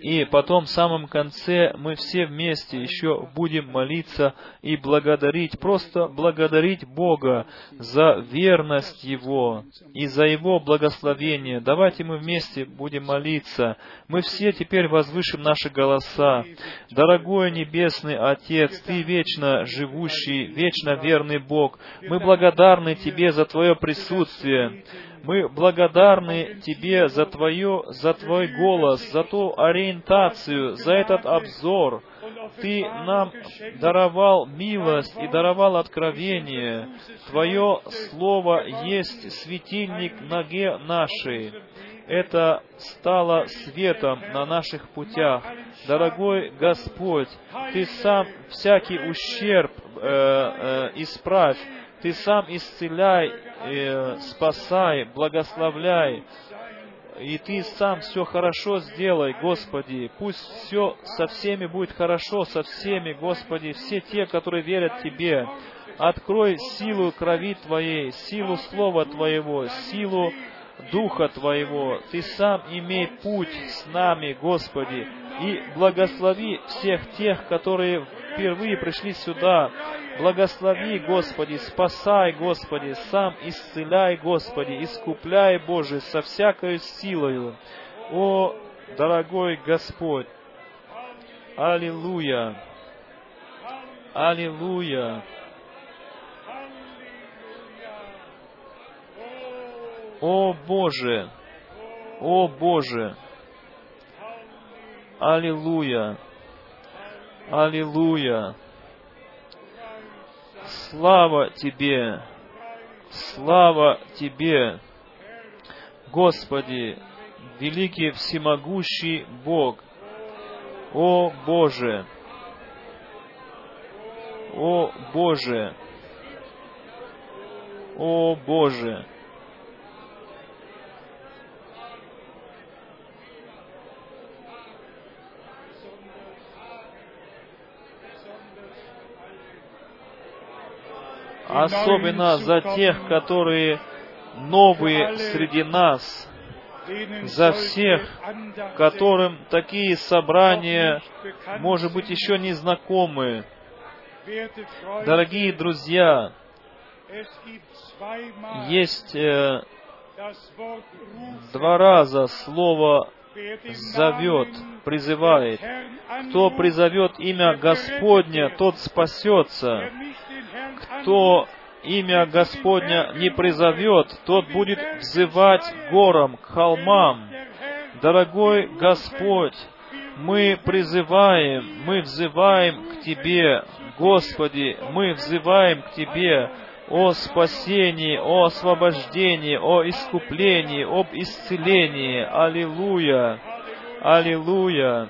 И потом, в самом конце, мы все вместе еще будем молиться и благодарить, просто благодарить Бога за верность Его и за Его благословение. Давайте мы вместе будем молиться. Мы все теперь возвышим наши голоса. Дорогой Небесный Отец, Ты вечно живущий, вечно верный Бог, мы благодарны Тебе за Твое присутствие. Мы благодарны Тебе за, твое, за Твой голос, за ту ориентацию, за этот обзор. Ты нам даровал милость и даровал откровение. Твое Слово есть светильник ноге нашей. Это стало светом на наших путях. Дорогой Господь, Ты сам всякий ущерб э, э, исправь. Ты сам исцеляй, э, спасай, благословляй. И Ты сам все хорошо сделай, Господи. Пусть все со всеми будет хорошо, со всеми, Господи, все те, которые верят Тебе. Открой силу крови Твоей, силу Слова Твоего, силу Духа Твоего. Ты сам имей путь с нами, Господи, и благослови всех тех, которые впервые пришли сюда. Благослови, Господи, спасай, Господи, сам исцеляй, Господи, искупляй, Боже, со всякой силою. О, дорогой Господь! Аллилуйя! Аллилуйя! О Боже! О Боже! Аллилуйя! Аллилуйя! Слава Тебе! Слава Тебе! Господи, великий всемогущий Бог! О Боже! О Боже! О Боже! Особенно за тех, которые новые среди нас, за всех, которым такие собрания, может быть, еще не знакомы. Дорогие друзья, есть э, два раза слово зовет, призывает. Кто призовет имя Господня, тот спасется. Кто имя Господня не призовет, тот будет взывать горам, к холмам. Дорогой Господь, мы призываем, мы взываем к Тебе, Господи, мы взываем к Тебе о спасении, о освобождении, о искуплении, об исцелении. Аллилуйя! Аллилуйя!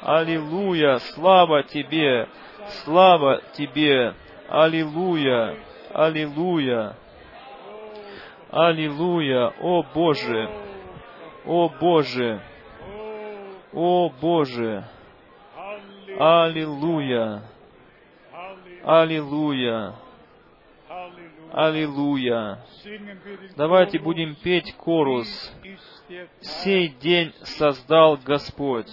Аллилуйя! Слава Тебе! Слава Тебе! Аллилуйя! Аллилуйя! Аллилуйя! О Боже! О Боже! О Боже! Аллилуйя! Аллилуйя! Аллилуйя. Давайте будем петь корус. Сей день создал Господь.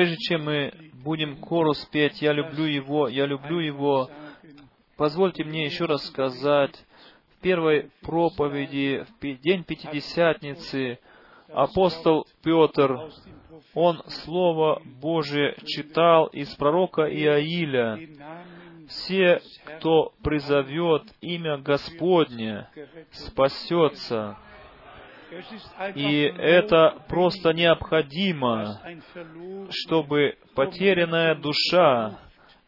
Прежде чем мы будем корус петь «Я люблю Его, я люблю Его», позвольте мне еще раз сказать, в первой проповеди, в день Пятидесятницы, апостол Петр, он Слово Божие читал из пророка Иаиля. Все, кто призовет имя Господне, спасется. И это просто необходимо, чтобы потерянная душа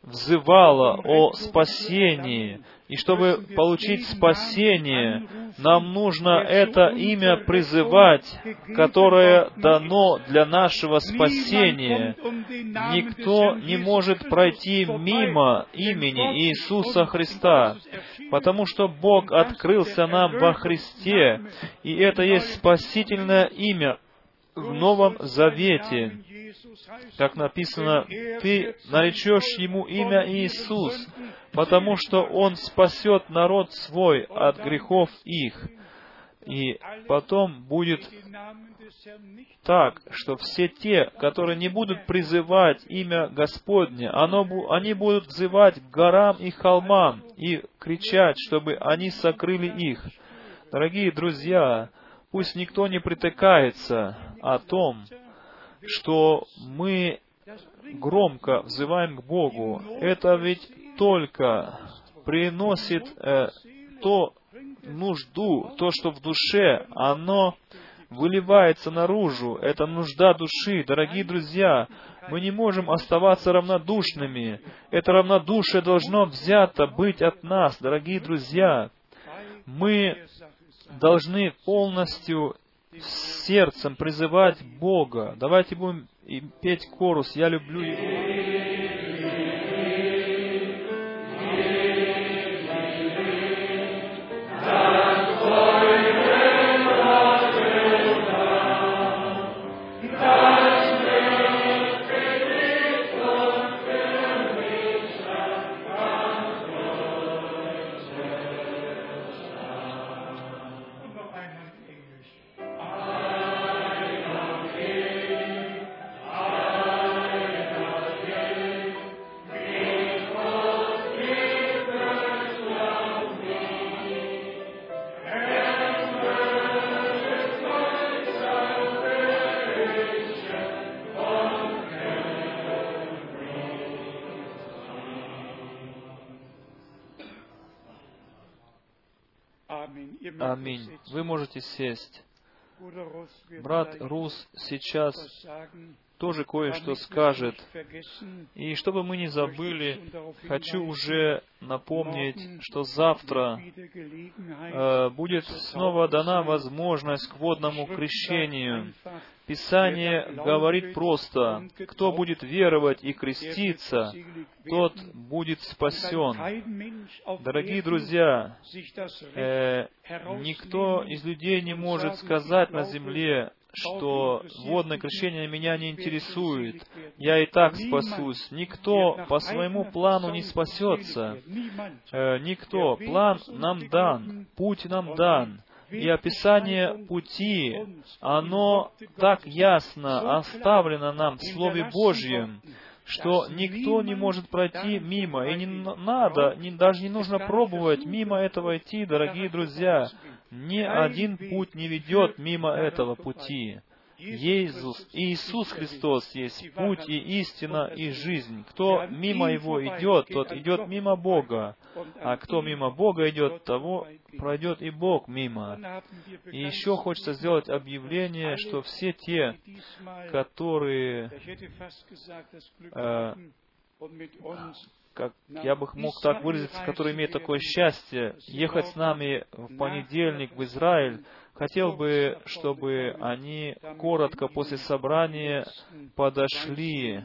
взывала о спасении. И чтобы получить спасение, нам нужно это имя призывать, которое дано для нашего спасения. Никто не может пройти мимо имени Иисуса Христа, потому что Бог открылся нам во Христе, и это есть спасительное имя в Новом Завете. Как написано, ты наречешь ему имя Иисус, потому что он спасет народ свой от грехов их. И потом будет так, что все те, которые не будут призывать имя Господне, оно, они будут взывать к горам и холмам и кричать, чтобы они сокрыли их. Дорогие друзья, пусть никто не притыкается о том, что мы громко взываем к Богу. Это ведь только приносит э, то нужду, то, что в душе, оно выливается наружу. Это нужда души. Дорогие друзья, мы не можем оставаться равнодушными. Это равнодушие должно взято быть от нас, дорогие друзья. Мы должны полностью сердцем призывать Бога. Давайте будем петь корус «Я люблю Его». Аминь. Вы можете сесть. Брат Рус сейчас тоже кое-что скажет. И чтобы мы не забыли, хочу уже напомнить, что завтра э, будет снова дана возможность к водному крещению. Писание говорит просто, кто будет веровать и креститься, тот будет спасен. Дорогие друзья, э, никто из людей не может сказать на земле, что водное крещение меня не интересует, я и так спасусь. Никто по своему плану не спасется. Э, никто. План нам дан, путь нам дан. И описание пути, оно так ясно оставлено нам в Слове Божьем, что никто не может пройти мимо. И не надо, не, даже не нужно пробовать мимо этого идти, дорогие друзья. Ни один путь не ведет мимо этого пути. Иисус, Иисус Христос есть путь и истина и жизнь. Кто мимо Его идет, тот идет мимо Бога. А кто мимо Бога идет, того пройдет и Бог мимо. И еще хочется сделать объявление, что все те, которые э, как я бы мог так выразиться, который имеет такое счастье, ехать с нами в понедельник в Израиль, хотел бы, чтобы они коротко после собрания подошли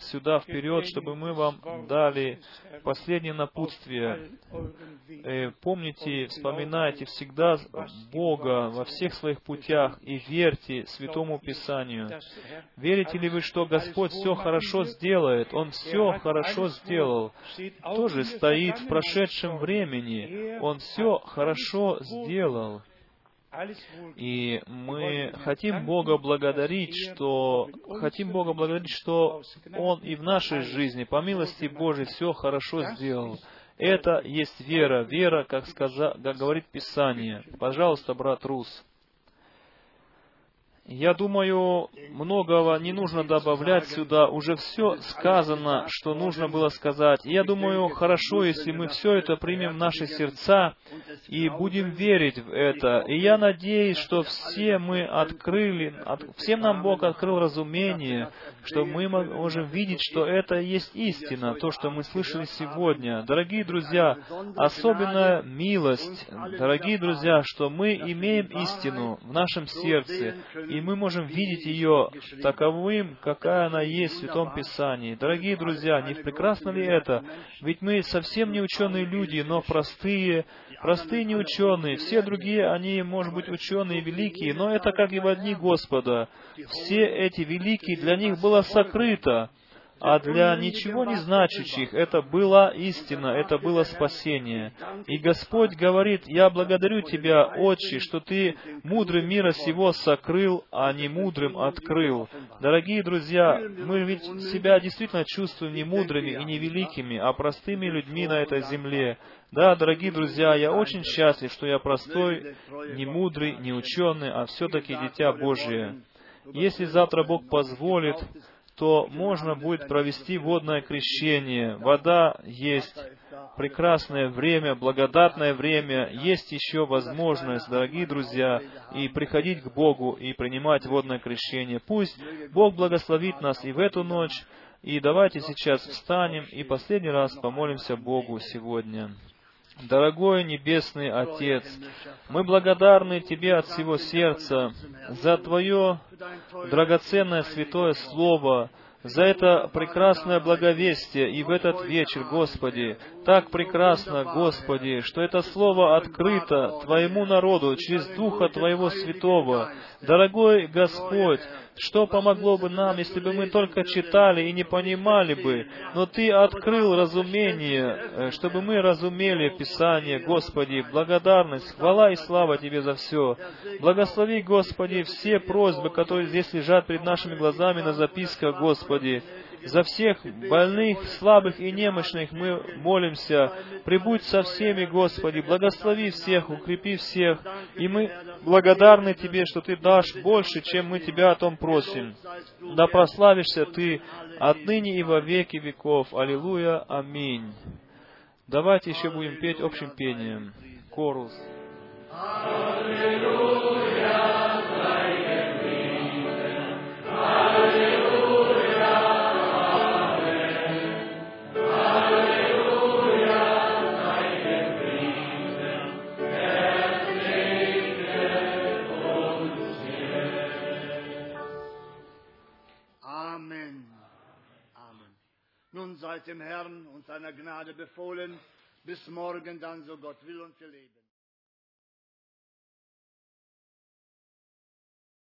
сюда вперед, чтобы мы вам дали последнее напутствие. Э, помните, вспоминайте всегда Бога во всех своих путях и верьте Святому Писанию. Верите ли вы, что Господь все хорошо сделает? Он все хорошо сделал. Тоже стоит в прошедшем времени. Он все хорошо сделал. И мы хотим Бога благодарить, что хотим Бога благодарить, что Он и в нашей жизни, по милости Божией, все хорошо сделал. Это есть вера. Вера, как, сказа, как говорит Писание. Пожалуйста, брат Рус. Я думаю, многого не нужно добавлять сюда. Уже все сказано, что нужно было сказать. я думаю, хорошо, если мы все это примем в наши сердца и будем верить в это. И я надеюсь, что все мы открыли, от, всем нам Бог открыл разумение, что мы можем видеть, что это есть истина, то, что мы слышали сегодня. Дорогие друзья, особенная милость, дорогие друзья, что мы имеем истину в нашем сердце, и мы можем видеть ее таковым, какая она есть в Святом Писании. Дорогие друзья, не прекрасно ли это? Ведь мы совсем не ученые люди, но простые, простые не ученые. Все другие, они, может быть, ученые великие, но это как и в одни Господа. Все эти великие, для них было сокрыто а для ничего не значащих это была истина, это было спасение. И Господь говорит, «Я благодарю Тебя, Отче, что Ты мудрым мира сего сокрыл, а не мудрым открыл». Дорогие друзья, мы ведь себя действительно чувствуем не мудрыми и не великими, а простыми людьми на этой земле. Да, дорогие друзья, я очень счастлив, что я простой, не мудрый, не ученый, а все-таки дитя Божие. Если завтра Бог позволит, то можно будет провести водное крещение. Вода есть прекрасное время, благодатное время, есть еще возможность, дорогие друзья, и приходить к Богу и принимать водное крещение. Пусть Бог благословит нас и в эту ночь, и давайте сейчас встанем и последний раз помолимся Богу сегодня. Дорогой Небесный Отец, мы благодарны Тебе от всего сердца за Твое драгоценное святое Слово, за это прекрасное благовестие и в этот вечер, Господи. Так прекрасно, Господи, что это Слово открыто Твоему народу через Духа Твоего Святого. Дорогой Господь, что помогло бы нам, если бы мы только читали и не понимали бы, но Ты открыл разумение, э, чтобы мы разумели Писание, Господи, благодарность, хвала и слава Тебе за все. Благослови, Господи, все просьбы, которые здесь лежат перед нашими глазами на записках, Господи. За всех больных, слабых и немощных мы молимся. Прибудь со всеми, Господи, благослови всех, укрепи всех. И мы благодарны Тебе, что Ты дашь больше, чем мы Тебя о том просим. Да прославишься Ты отныне и во веки веков. Аллилуйя. Аминь. Давайте еще будем петь общим пением. Корус. Аллилуйя. Nun seid dem Herrn und seiner Gnade befohlen, bis morgen dann, so Gott will und wir leben.